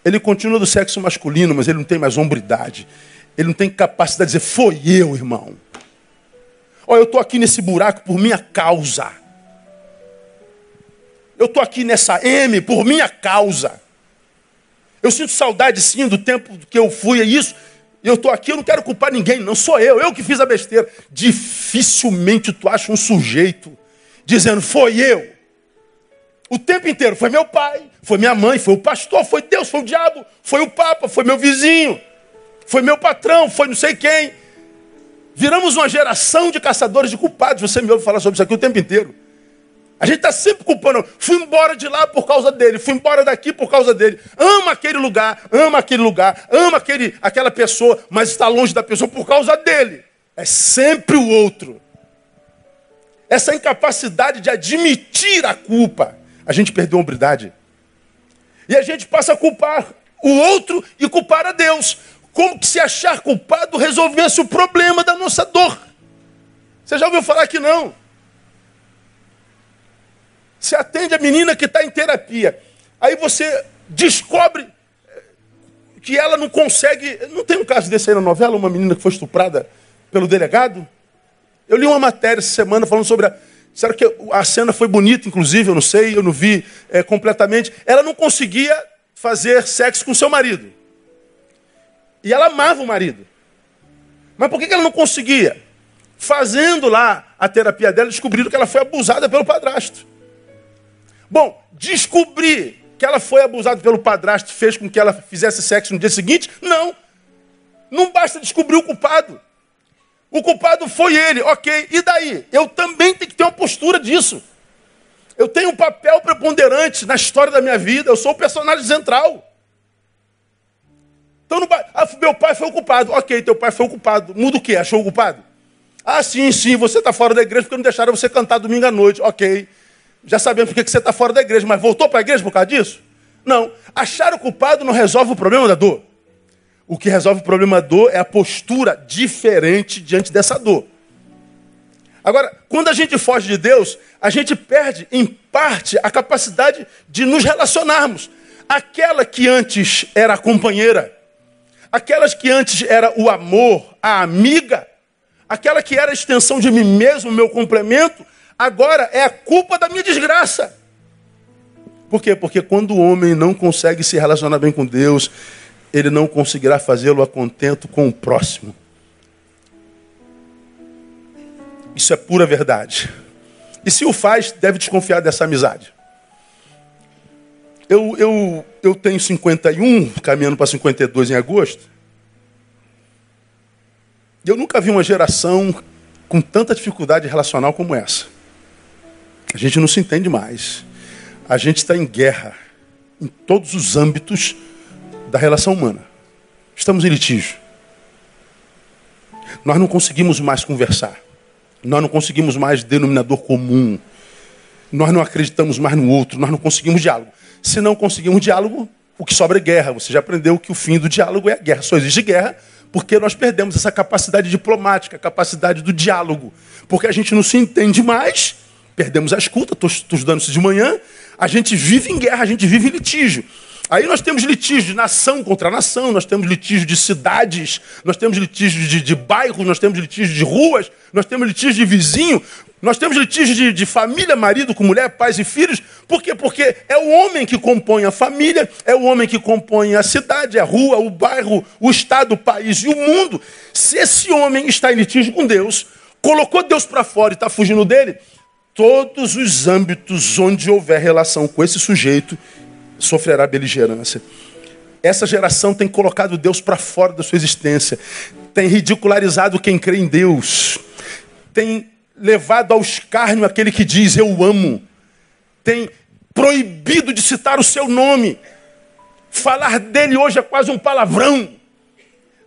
Ele continua do sexo masculino, mas ele não tem mais hombridade. Ele não tem capacidade de dizer, foi eu, irmão. Olha, eu estou aqui nesse buraco por minha causa. Eu estou aqui nessa M por minha causa. Eu sinto saudade sim do tempo que eu fui a isso. Eu estou aqui, eu não quero culpar ninguém, não sou eu, eu que fiz a besteira. Dificilmente tu acha um sujeito dizendo, foi eu. O tempo inteiro, foi meu pai, foi minha mãe, foi o pastor, foi Deus, foi o diabo, foi o Papa, foi meu vizinho, foi meu patrão, foi não sei quem. Viramos uma geração de caçadores de culpados. Você me ouve falar sobre isso aqui o tempo inteiro. A gente está sempre culpando. Fui embora de lá por causa dele, fui embora daqui por causa dele. Ama aquele lugar, ama aquele lugar, ama aquele, aquela pessoa, mas está longe da pessoa por causa dele. É sempre o outro. Essa incapacidade de admitir a culpa. A gente perdeu a hombridade. E a gente passa a culpar o outro e culpar a Deus. Como que se achar culpado resolvesse o problema da nossa dor? Você já ouviu falar que não? Você atende a menina que está em terapia. Aí você descobre que ela não consegue. Não tem um caso desse aí na novela, uma menina que foi estuprada pelo delegado? Eu li uma matéria essa semana falando sobre a. Será que a cena foi bonita, inclusive? Eu não sei, eu não vi é, completamente. Ela não conseguia fazer sexo com seu marido. E ela amava o marido. Mas por que ela não conseguia? Fazendo lá a terapia dela, descobriram que ela foi abusada pelo padrasto. Bom, descobrir que ela foi abusada pelo padrasto fez com que ela fizesse sexo no dia seguinte? Não. Não basta descobrir o culpado. O culpado foi ele, ok. E daí? Eu também tenho que ter uma postura disso. Eu tenho um papel preponderante na história da minha vida. Eu sou o personagem central. Então, ah, meu pai foi o culpado. Ok, teu pai foi o culpado. Muda o quê? Achou o culpado? Ah, sim, sim, você está fora da igreja porque não deixaram você cantar domingo à noite. Ok. Já sabemos por que você está fora da igreja, mas voltou para a igreja por causa disso? Não. Achar o culpado não resolve o problema da dor. O que resolve o problema da dor é a postura diferente diante dessa dor. Agora, quando a gente foge de Deus, a gente perde, em parte, a capacidade de nos relacionarmos. Aquela que antes era a companheira, aquelas que antes era o amor, a amiga, aquela que era a extensão de mim mesmo, meu complemento, agora é a culpa da minha desgraça. Por quê? Porque quando o homem não consegue se relacionar bem com Deus, ele não conseguirá fazê-lo a contento com o próximo. Isso é pura verdade. E se o faz, deve desconfiar dessa amizade. Eu, eu, eu tenho 51, caminhando para 52 em agosto. E eu nunca vi uma geração com tanta dificuldade relacional como essa. A gente não se entende mais. A gente está em guerra em todos os âmbitos da relação humana. Estamos em litígio. Nós não conseguimos mais conversar. Nós não conseguimos mais denominador comum. Nós não acreditamos mais no outro. Nós não conseguimos diálogo. Se não conseguimos diálogo, o que sobra é guerra. Você já aprendeu que o fim do diálogo é a guerra. Só existe guerra porque nós perdemos essa capacidade diplomática, capacidade do diálogo. Porque a gente não se entende mais perdemos a escuta, estou estudando isso de manhã, a gente vive em guerra, a gente vive em litígio. Aí nós temos litígio de nação contra nação, nós temos litígio de cidades, nós temos litígio de, de bairros, nós temos litígio de ruas, nós temos litígio de vizinho, nós temos litígio de, de, família, marido com mulher, pais e filhos. Por quê? Porque é o homem que compõe a família, é o homem que compõe a cidade, a rua, o bairro, o estado, o país e o mundo. Se esse homem está em litígio com Deus, colocou Deus para fora e está fugindo dele, todos os âmbitos onde houver relação com esse sujeito sofrerá beligerância. Essa geração tem colocado Deus para fora da sua existência, tem ridicularizado quem crê em Deus, tem levado ao escárnio aquele que diz eu amo, tem proibido de citar o seu nome. Falar dele hoje é quase um palavrão.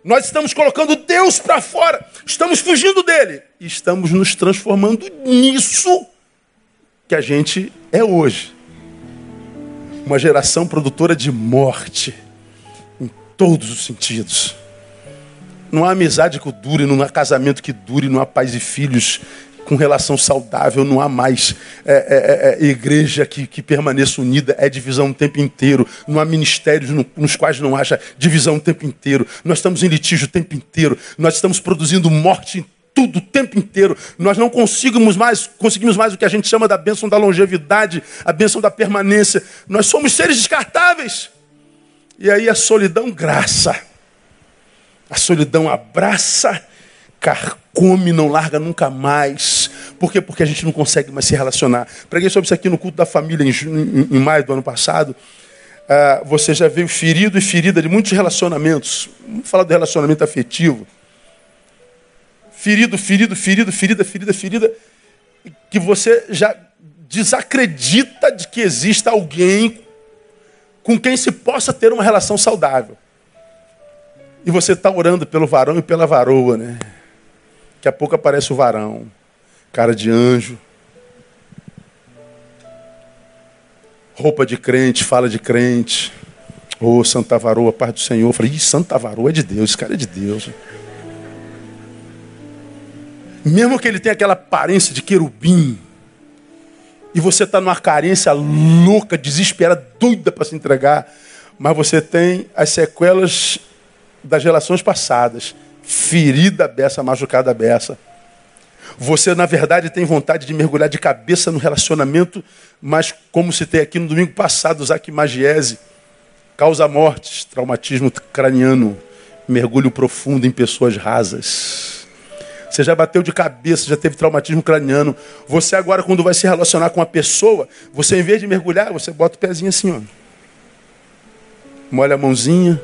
Nós estamos colocando Deus para fora, estamos fugindo dele estamos nos transformando nisso que a gente é hoje. Uma geração produtora de morte, em todos os sentidos. Não há amizade que dure, não há casamento que dure, não há pais e filhos com relação saudável, não há mais é, é, é, é igreja que, que, permaneça unida, é divisão o tempo inteiro, não há ministérios no, nos quais não haja divisão o tempo inteiro, nós estamos em litígio o tempo inteiro, nós estamos produzindo morte tudo o tempo inteiro. Nós não conseguimos mais, conseguimos mais o que a gente chama da bênção da longevidade, a bênção da permanência. Nós somos seres descartáveis. E aí a solidão graça. A solidão abraça, carcome, não larga nunca mais. Por quê? Porque a gente não consegue mais se relacionar. Preguei sobre isso aqui no culto da família em, maio do ano passado. Ah, você já veio ferido e ferida de muitos relacionamentos. Vamos falar do relacionamento afetivo. Ferido, ferido, ferido, ferida, ferida, ferida. Que você já desacredita de que exista alguém com quem se possa ter uma relação saudável. E você está orando pelo varão e pela varoa, né? Daqui a pouco aparece o varão, cara de anjo, roupa de crente, fala de crente. Ô, oh, Santa Varoa, paz do Senhor. Eu falei, Ih, Santa Varoa é de Deus, esse cara é de Deus. Mesmo que ele tenha aquela aparência de querubim, e você está numa carência louca, desesperada, doida para se entregar, mas você tem as sequelas das relações passadas, ferida beça, machucada beça. Você, na verdade, tem vontade de mergulhar de cabeça no relacionamento, mas como se tem aqui no domingo passado, Zac Magiese, causa mortes, traumatismo craniano, mergulho profundo em pessoas rasas. Você já bateu de cabeça, já teve traumatismo craniano. Você agora, quando vai se relacionar com uma pessoa, você em vez de mergulhar, você bota o pezinho assim, ó. Molha a mãozinha,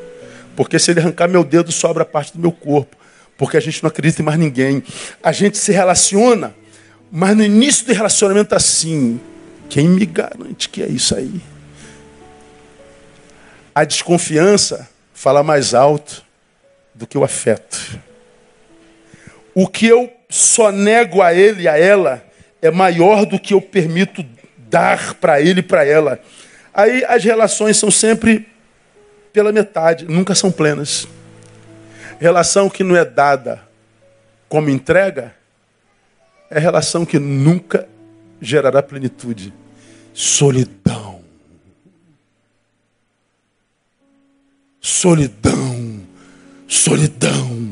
porque se ele arrancar meu dedo, sobra parte do meu corpo porque a gente não acredita em mais ninguém. A gente se relaciona, mas no início do relacionamento assim, quem me garante que é isso aí? A desconfiança fala mais alto do que o afeto. O que eu só nego a ele e a ela é maior do que eu permito dar para ele e para ela. Aí as relações são sempre pela metade, nunca são plenas. Relação que não é dada como entrega é relação que nunca gerará plenitude. Solidão. Solidão. Solidão.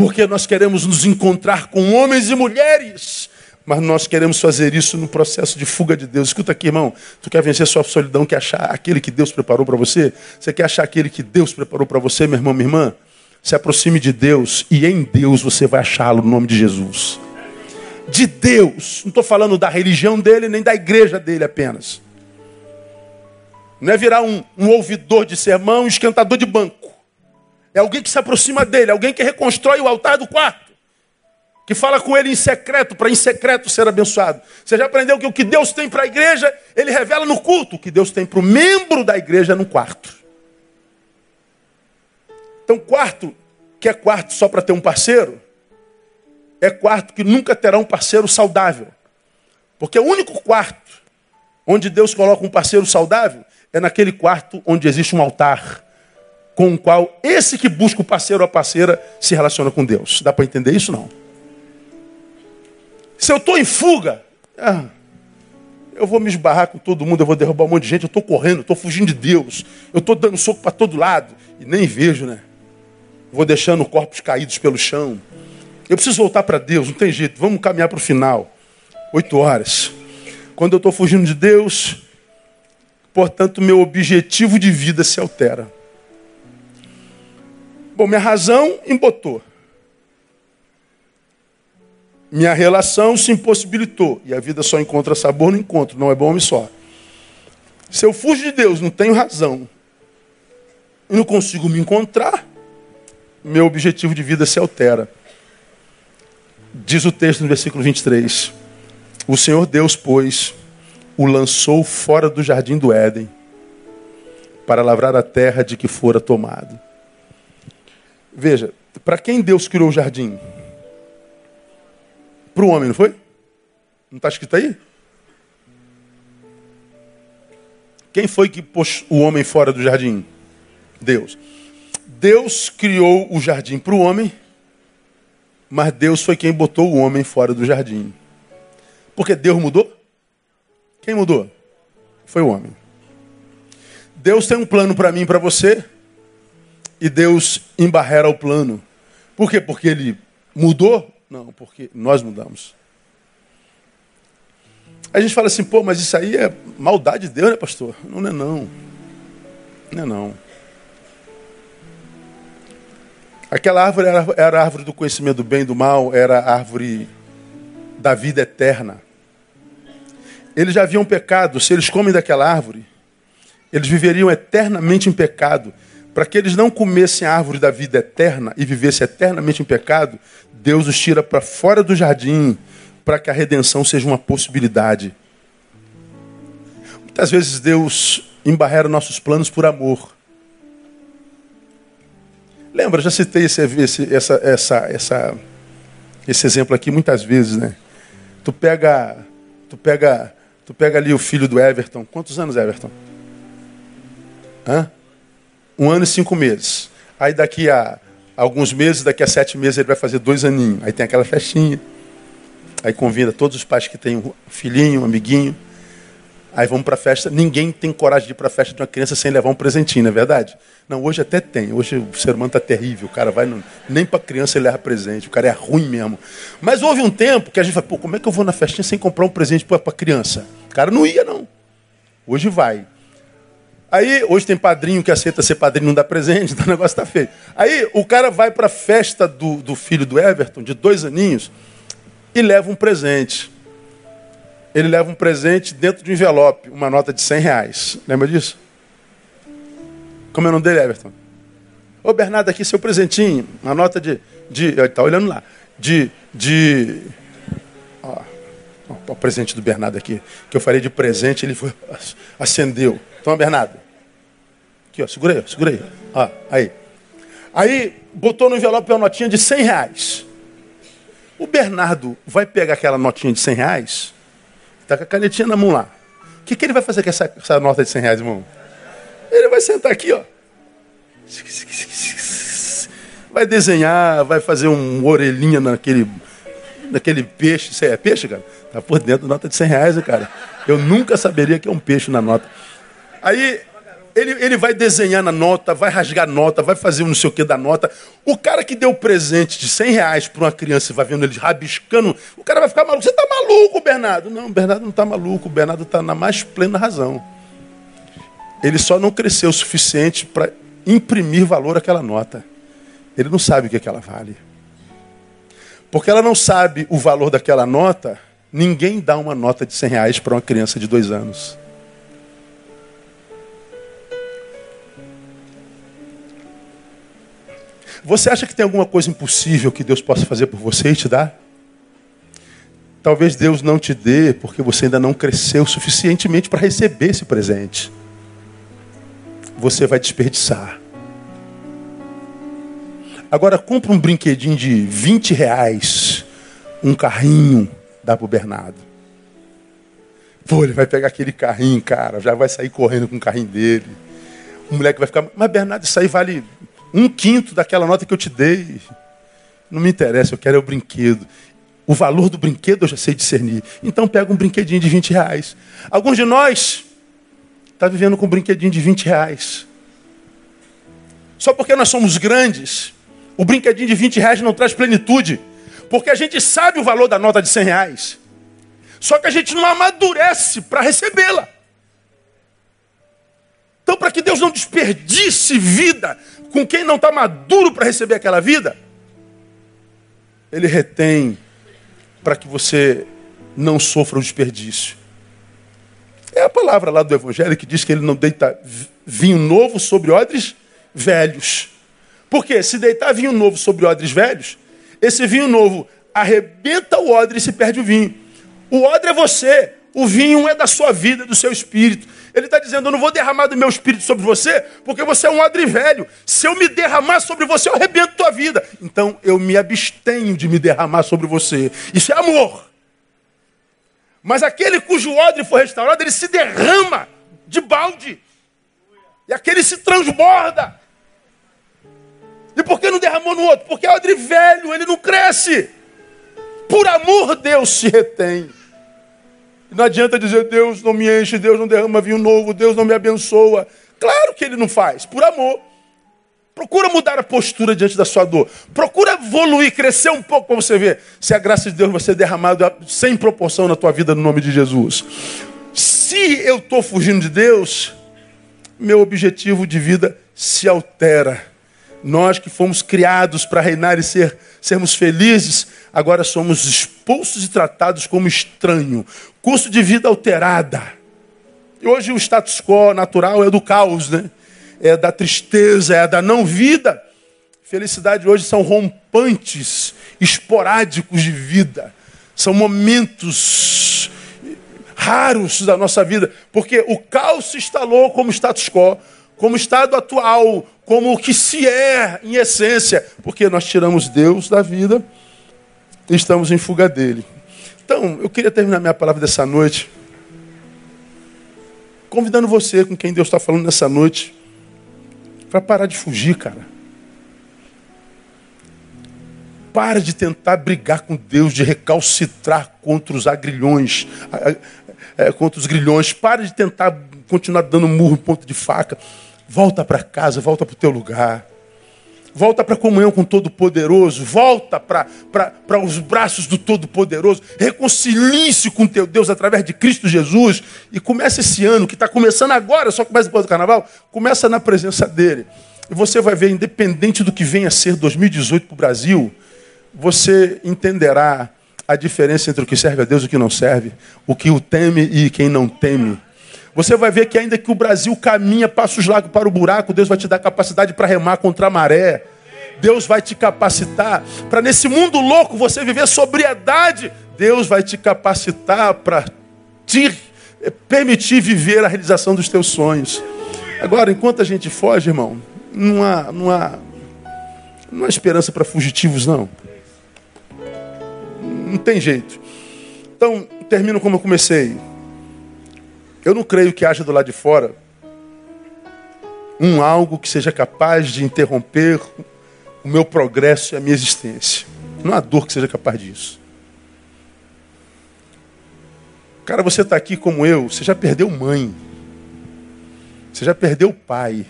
Porque nós queremos nos encontrar com homens e mulheres, mas nós queremos fazer isso no processo de fuga de Deus. Escuta aqui, irmão. Tu quer vencer sua solidão, quer achar aquele que Deus preparou para você? Você quer achar aquele que Deus preparou para você, meu irmão, minha irmã? Se aproxime de Deus e em Deus você vai achá-lo no nome de Jesus. De Deus. Não estou falando da religião dele nem da igreja dele apenas. Não é virar um, um ouvidor de sermão, um esquentador de banco. É alguém que se aproxima dele, alguém que reconstrói o altar do quarto. Que fala com ele em secreto, para em secreto ser abençoado. Você já aprendeu que o que Deus tem para a igreja, ele revela no culto. O que Deus tem para o membro da igreja é no quarto. Então, quarto, que é quarto só para ter um parceiro, é quarto que nunca terá um parceiro saudável. Porque o único quarto onde Deus coloca um parceiro saudável é naquele quarto onde existe um altar com o qual esse que busca o parceiro ou a parceira se relaciona com Deus. Dá para entender isso não? Se eu estou em fuga, ah, eu vou me esbarrar com todo mundo, eu vou derrubar um monte de gente, eu estou correndo, estou fugindo de Deus, eu estou dando soco para todo lado e nem vejo, né? vou deixando corpos caídos pelo chão. Eu preciso voltar para Deus, não tem jeito, vamos caminhar para o final. Oito horas. Quando eu estou fugindo de Deus, portanto, meu objetivo de vida se altera. Minha razão embotou. Minha relação se impossibilitou. E a vida só encontra sabor no encontro, não é bom homem só. Se eu fujo de Deus, não tenho razão, e não consigo me encontrar, meu objetivo de vida se altera. Diz o texto no versículo 23. O Senhor Deus, pois, o lançou fora do jardim do Éden, para lavrar a terra de que fora tomado. Veja, para quem Deus criou o jardim? Para o homem, não foi? Não está escrito aí? Quem foi que pôs o homem fora do jardim? Deus. Deus criou o jardim para o homem, mas Deus foi quem botou o homem fora do jardim. Porque Deus mudou? Quem mudou? Foi o homem. Deus tem um plano para mim e para você, e Deus embarrera o plano. Por quê? Porque Ele Mudou? Não, porque nós mudamos. A gente fala assim, pô, mas isso aí é maldade de Deus, né, pastor? Não é não. Não é não. Aquela árvore era, a árvore do conhecimento do bem e do mal, era a árvore da vida eterna. Eles já haviam pecado, se eles comem daquela árvore, eles viveriam eternamente em pecado. Para que eles não comessem a árvore da vida eterna e vivessem eternamente em pecado, Deus os tira para fora do jardim para que a redenção seja uma possibilidade. Muitas vezes Deus embarrera nossos planos por amor. Lembra, já citei esse, esse, essa, essa, essa, esse exemplo aqui muitas vezes, né? Tu pega, tu pega, tu pega ali o filho do Everton. Quantos anos, Everton? Hã? Um ano e cinco meses. Aí daqui a alguns meses, daqui a sete meses ele vai fazer dois aninhos. Aí tem aquela festinha. Aí convida todos os pais que têm um filhinho, um amiguinho. Aí vamos para a festa. Ninguém tem coragem de ir para a festa de uma criança sem levar um presentinho, não é verdade? Não, hoje até tem. Hoje o ser humano está terrível. O cara vai. No... Nem para criança ele leva presente. O cara é ruim mesmo. Mas houve um tempo que a gente fala, pô, como é que eu vou na festinha sem comprar um presente para criança? O cara não ia, não. Hoje vai. Aí, hoje tem padrinho que aceita ser padrinho não dá presente, então o negócio está feio. Aí o cara vai para a festa do, do filho do Everton, de dois aninhos e leva um presente. Ele leva um presente dentro de um envelope, uma nota de 100 reais. Lembra disso? Como é o nome dele, Everton? Ô Bernardo, aqui seu presentinho, uma nota de. de está olhando lá. De. de ó, ó, o presente do Bernardo aqui. Que eu falei de presente, ele foi, acendeu. Toma, Bernardo. Aqui, ó, segura aí, segura aí. Ó, aí. Aí botou no envelope uma notinha de 100 reais. O Bernardo vai pegar aquela notinha de 100 reais, está com a canetinha na mão lá. O que, que ele vai fazer com essa, essa nota de 100 reais, irmão? Ele vai sentar aqui, ó. Vai desenhar, vai fazer um orelhinha naquele, naquele peixe. Isso é peixe, cara? Tá por dentro nota de 100 reais, cara. Eu nunca saberia que é um peixe na nota. Aí ele, ele vai desenhar na nota, vai rasgar nota, vai fazer um não sei o que da nota. O cara que deu presente de 100 reais para uma criança e vai vendo ele rabiscando, o cara vai ficar maluco. Você está maluco, Bernardo? Não, o Bernardo não está maluco. O Bernardo está na mais plena razão. Ele só não cresceu o suficiente para imprimir valor àquela nota. Ele não sabe o que, é que ela vale. Porque ela não sabe o valor daquela nota, ninguém dá uma nota de 100 reais para uma criança de dois anos. Você acha que tem alguma coisa impossível que Deus possa fazer por você e te dar? Talvez Deus não te dê porque você ainda não cresceu suficientemente para receber esse presente. Você vai desperdiçar. Agora compra um brinquedinho de 20 reais, um carrinho, dá para o Bernardo. Pô, ele vai pegar aquele carrinho, cara, já vai sair correndo com o carrinho dele. O moleque vai ficar, mas Bernardo, isso aí vale um quinto daquela nota que eu te dei. Não me interessa, eu quero é o brinquedo. O valor do brinquedo eu já sei discernir. Então pega um brinquedinho de 20 reais. Alguns de nós está vivendo com um brinquedinho de 20 reais. Só porque nós somos grandes, o brinquedinho de 20 reais não traz plenitude. Porque a gente sabe o valor da nota de 100 reais. Só que a gente não amadurece para recebê-la. Então, para que Deus não desperdice vida com quem não está maduro para receber aquela vida, Ele retém para que você não sofra o desperdício. É a palavra lá do Evangelho que diz que ele não deita vinho novo sobre odres velhos. Porque se deitar vinho novo sobre odres velhos, esse vinho novo arrebenta o odre e se perde o vinho. O odre é você, o vinho é da sua vida, do seu espírito. Ele está dizendo: Eu não vou derramar do meu espírito sobre você, porque você é um odre velho. Se eu me derramar sobre você, eu arrebento tua vida. Então eu me abstenho de me derramar sobre você. Isso é amor. Mas aquele cujo odre for restaurado, ele se derrama de balde. E aquele se transborda. E por que não derramou no outro? Porque é odre velho, ele não cresce. Por amor, Deus se retém. Não adianta dizer, Deus não me enche, Deus não derrama vinho novo, Deus não me abençoa. Claro que ele não faz, por amor. Procura mudar a postura diante da sua dor. Procura evoluir, crescer um pouco para você ver se a graça de Deus vai ser derramada sem proporção na tua vida no nome de Jesus. Se eu estou fugindo de Deus, meu objetivo de vida se altera. Nós que fomos criados para reinar e ser, sermos felizes, agora somos expulsos e tratados como estranho. Curso de vida alterada. E hoje o status quo natural é do caos, né? É da tristeza, é da não vida. Felicidade hoje são rompantes, esporádicos de vida. São momentos raros da nossa vida, porque o caos se instalou como status quo, como estado atual, como o que se é em essência, porque nós tiramos Deus da vida e estamos em fuga dele. Então, eu queria terminar minha palavra dessa noite convidando você com quem Deus está falando nessa noite para parar de fugir, cara. Para de tentar brigar com Deus, de recalcitrar contra os agrilhões, é, contra os grilhões. Para de tentar continuar dando murro em ponto de faca. Volta para casa, volta para o teu lugar. Volta para a comunhão com o Todo-Poderoso. Volta para os braços do Todo-Poderoso. Reconcilie-se com teu Deus através de Cristo Jesus. E começa esse ano, que está começando agora, só começa depois do carnaval. Começa na presença dele. E você vai ver, independente do que venha a ser 2018 para o Brasil, você entenderá a diferença entre o que serve a Deus e o que não serve. O que o teme e quem não teme. Você vai ver que ainda que o Brasil caminha, passa os lagos para o buraco, Deus vai te dar capacidade para remar contra a maré. Deus vai te capacitar para nesse mundo louco você viver sobriedade. Deus vai te capacitar para te permitir viver a realização dos teus sonhos. Agora, enquanto a gente foge, irmão, não há, não há, não há esperança para fugitivos, não. Não tem jeito. Então, termino como eu comecei. Eu não creio que haja do lado de fora um algo que seja capaz de interromper o meu progresso e a minha existência. Não há dor que seja capaz disso. Cara, você está aqui como eu, você já perdeu mãe. Você já perdeu pai.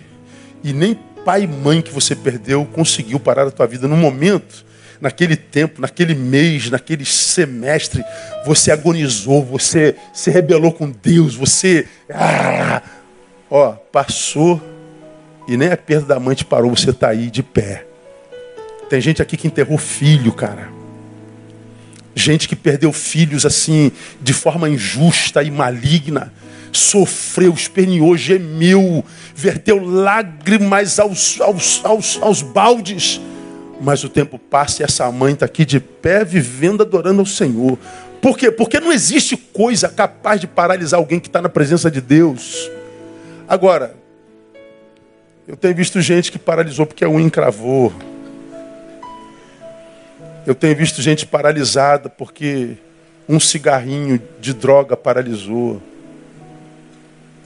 E nem pai e mãe que você perdeu conseguiu parar a tua vida no momento naquele tempo, naquele mês, naquele semestre, você agonizou, você se rebelou com Deus, você. Ah, ó, passou e nem a perda da mãe te parou, você está aí de pé. Tem gente aqui que enterrou filho, cara. Gente que perdeu filhos assim, de forma injusta e maligna. Sofreu, esperneou, gemeu, verteu lágrimas aos, aos, aos, aos baldes mas o tempo passa e essa mãe está aqui de pé, vivendo, adorando ao Senhor. Por quê? Porque não existe coisa capaz de paralisar alguém que está na presença de Deus. Agora, eu tenho visto gente que paralisou porque a unha encravou. Eu tenho visto gente paralisada porque um cigarrinho de droga paralisou.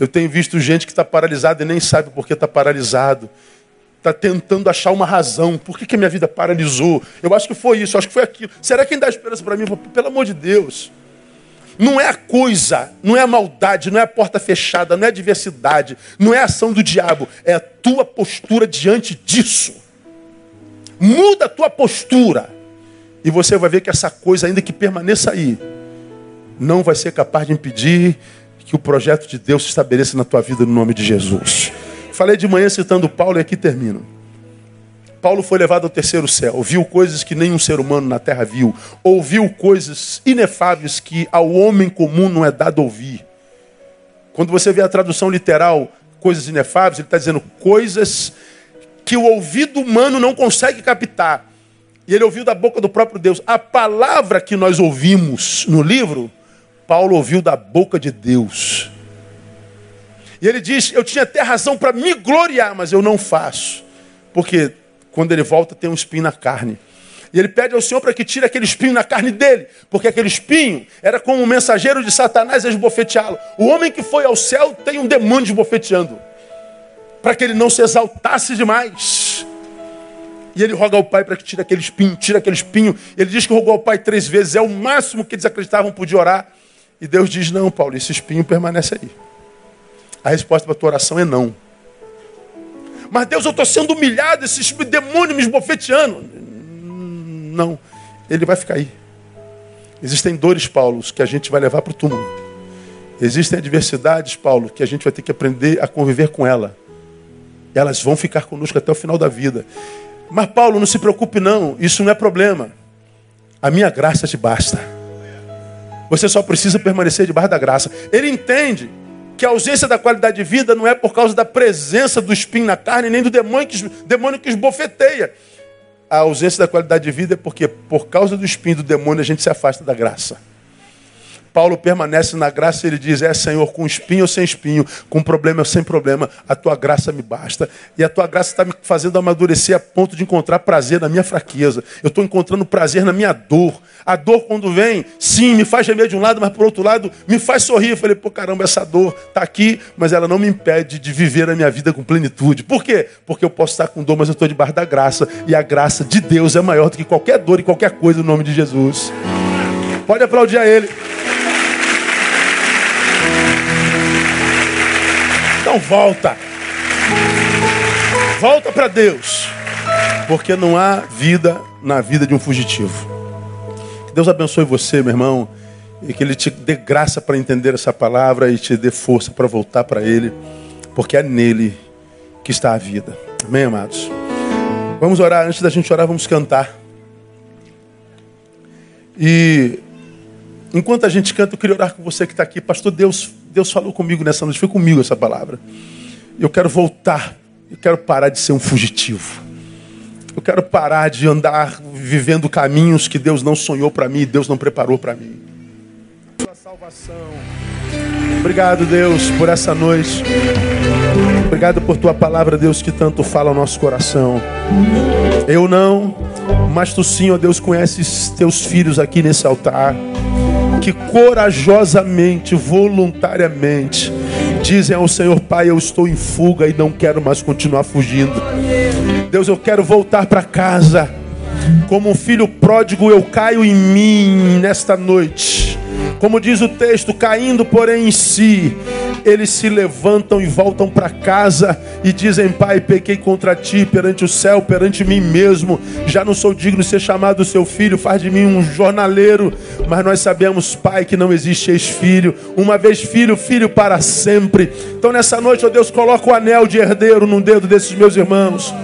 Eu tenho visto gente que está paralisada e nem sabe por que está paralisado está tentando achar uma razão. Por que, que a minha vida paralisou? Eu acho que foi isso, eu acho que foi aquilo. Será quem dá esperança para mim? Pelo amor de Deus. Não é a coisa, não é a maldade, não é a porta fechada, não é a diversidade, não é a ação do diabo, é a tua postura diante disso. Muda a tua postura. E você vai ver que essa coisa, ainda que permaneça aí, não vai ser capaz de impedir que o projeto de Deus se estabeleça na tua vida no nome de Jesus. Falei de manhã citando Paulo e aqui termino. Paulo foi levado ao terceiro céu, viu coisas que nenhum ser humano na terra viu, ouviu coisas inefáveis que ao homem comum não é dado ouvir. Quando você vê a tradução literal, coisas inefáveis, ele está dizendo coisas que o ouvido humano não consegue captar. E ele ouviu da boca do próprio Deus. A palavra que nós ouvimos no livro, Paulo ouviu da boca de Deus. E ele diz: Eu tinha até razão para me gloriar, mas eu não faço. Porque quando ele volta, tem um espinho na carne. E ele pede ao Senhor para que tire aquele espinho na carne dele, porque aquele espinho era como um mensageiro de Satanás a esbofeteá-lo. O homem que foi ao céu tem um demônio esbofeteando, para que ele não se exaltasse demais. E ele roga ao pai para que tire aquele espinho, tire aquele espinho. Ele diz que rogou ao pai três vezes, é o máximo que eles acreditavam podia orar. E Deus diz: Não, Paulo, esse espinho permanece aí. A resposta para a tua oração é não. mas Deus, eu estou sendo humilhado, esses demônios me esbofeteando. Não, ele vai ficar aí. Existem dores, Paulo, que a gente vai levar para o túmulo. Existem adversidades, Paulo, que a gente vai ter que aprender a conviver com ela. Elas vão ficar conosco até o final da vida. Mas, Paulo, não se preocupe, não. Isso não é problema. A minha graça te basta. Você só precisa permanecer debaixo da graça. Ele entende que a ausência da qualidade de vida não é por causa da presença do espinho na carne, nem do demônio que, demônio que esbofeteia. A ausência da qualidade de vida é porque, por causa do espinho do demônio, a gente se afasta da graça. Paulo permanece na graça e ele diz: É, Senhor, com espinho ou sem espinho, com problema ou sem problema, a tua graça me basta. E a tua graça está me fazendo amadurecer a ponto de encontrar prazer na minha fraqueza. Eu estou encontrando prazer na minha dor. A dor, quando vem, sim, me faz gemer de um lado, mas por outro lado, me faz sorrir. Eu falei: Pô, caramba, essa dor está aqui, mas ela não me impede de viver a minha vida com plenitude. Por quê? Porque eu posso estar com dor, mas eu estou debaixo da graça. E a graça de Deus é maior do que qualquer dor e qualquer coisa no nome de Jesus. Pode aplaudir a Ele. Então volta. Volta para Deus. Porque não há vida na vida de um fugitivo. Que Deus abençoe você, meu irmão, e que Ele te dê graça para entender essa palavra e te dê força para voltar para Ele, porque é nele que está a vida. Amém, amados? Vamos orar. Antes da gente orar, vamos cantar. E enquanto a gente canta, eu queria orar com você que está aqui. Pastor, Deus Deus falou comigo nessa noite, foi comigo essa palavra. Eu quero voltar, eu quero parar de ser um fugitivo. Eu quero parar de andar vivendo caminhos que Deus não sonhou para mim, Deus não preparou para mim. Salvação. Obrigado, Deus, por essa noite. Obrigado por tua palavra, Deus, que tanto fala ao nosso coração. Eu não, mas tu sim, ó Deus, conheces teus filhos aqui nesse altar que corajosamente, voluntariamente, dizem ao Senhor, Pai, eu estou em fuga e não quero mais continuar fugindo. Deus, eu quero voltar para casa. Como um filho pródigo, eu caio em mim nesta noite. Como diz o texto, caindo, porém, em si, eles se levantam e voltam para casa e dizem: Pai, pequei contra ti perante o céu, perante mim mesmo. Já não sou digno de ser chamado seu filho, faz de mim um jornaleiro. Mas nós sabemos, Pai, que não existe ex-filho. Uma vez filho, filho para sempre. Então nessa noite, ó Deus, coloca o anel de herdeiro no dedo desses meus irmãos.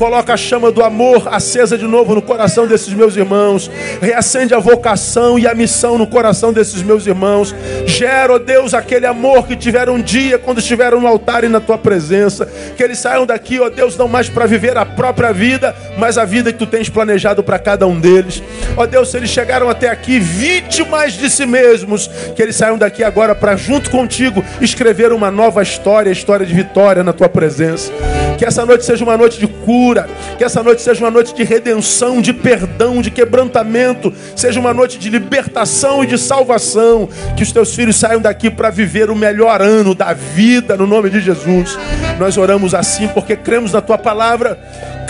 Coloca a chama do amor acesa de novo no coração desses meus irmãos. Reacende a vocação e a missão no coração desses meus irmãos. Gera, ó Deus, aquele amor que tiveram um dia quando estiveram no altar e na tua presença. Que eles saiam daqui, ó Deus, não mais para viver a própria vida, mas a vida que tu tens planejado para cada um deles. Ó Deus, se eles chegaram até aqui vítimas de si mesmos, que eles saiam daqui agora para, junto contigo, escrever uma nova história, história de vitória na tua presença. Que essa noite seja uma noite de cura, que essa noite seja uma noite de redenção, de perdão, de quebrantamento, seja uma noite de libertação e de salvação. Que os teus filhos saiam daqui para viver o melhor ano da vida, no nome de Jesus. Nós oramos assim porque cremos na tua palavra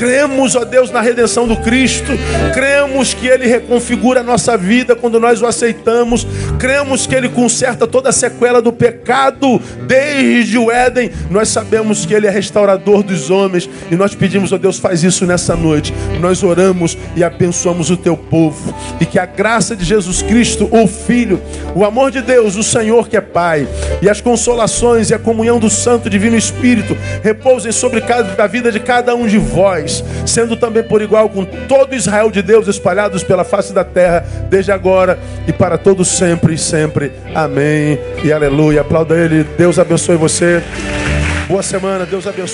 Cremos, ó Deus, na redenção do Cristo. Cremos que Ele reconfigura a nossa vida quando nós o aceitamos. Cremos que Ele conserta toda a sequela do pecado desde o Éden. Nós sabemos que Ele é restaurador dos homens. E nós pedimos, ó Deus, faz isso nessa noite. Nós oramos e abençoamos o teu povo. E que a graça de Jesus Cristo, o Filho, o amor de Deus, o Senhor que é Pai, e as consolações e a comunhão do Santo Divino Espírito repousem sobre a vida de cada um de vós sendo também por igual com todo Israel de Deus espalhados pela face da terra, desde agora e para todos sempre e sempre. Amém e aleluia. Aplauda ele. Deus abençoe você. Boa semana. Deus abençoe.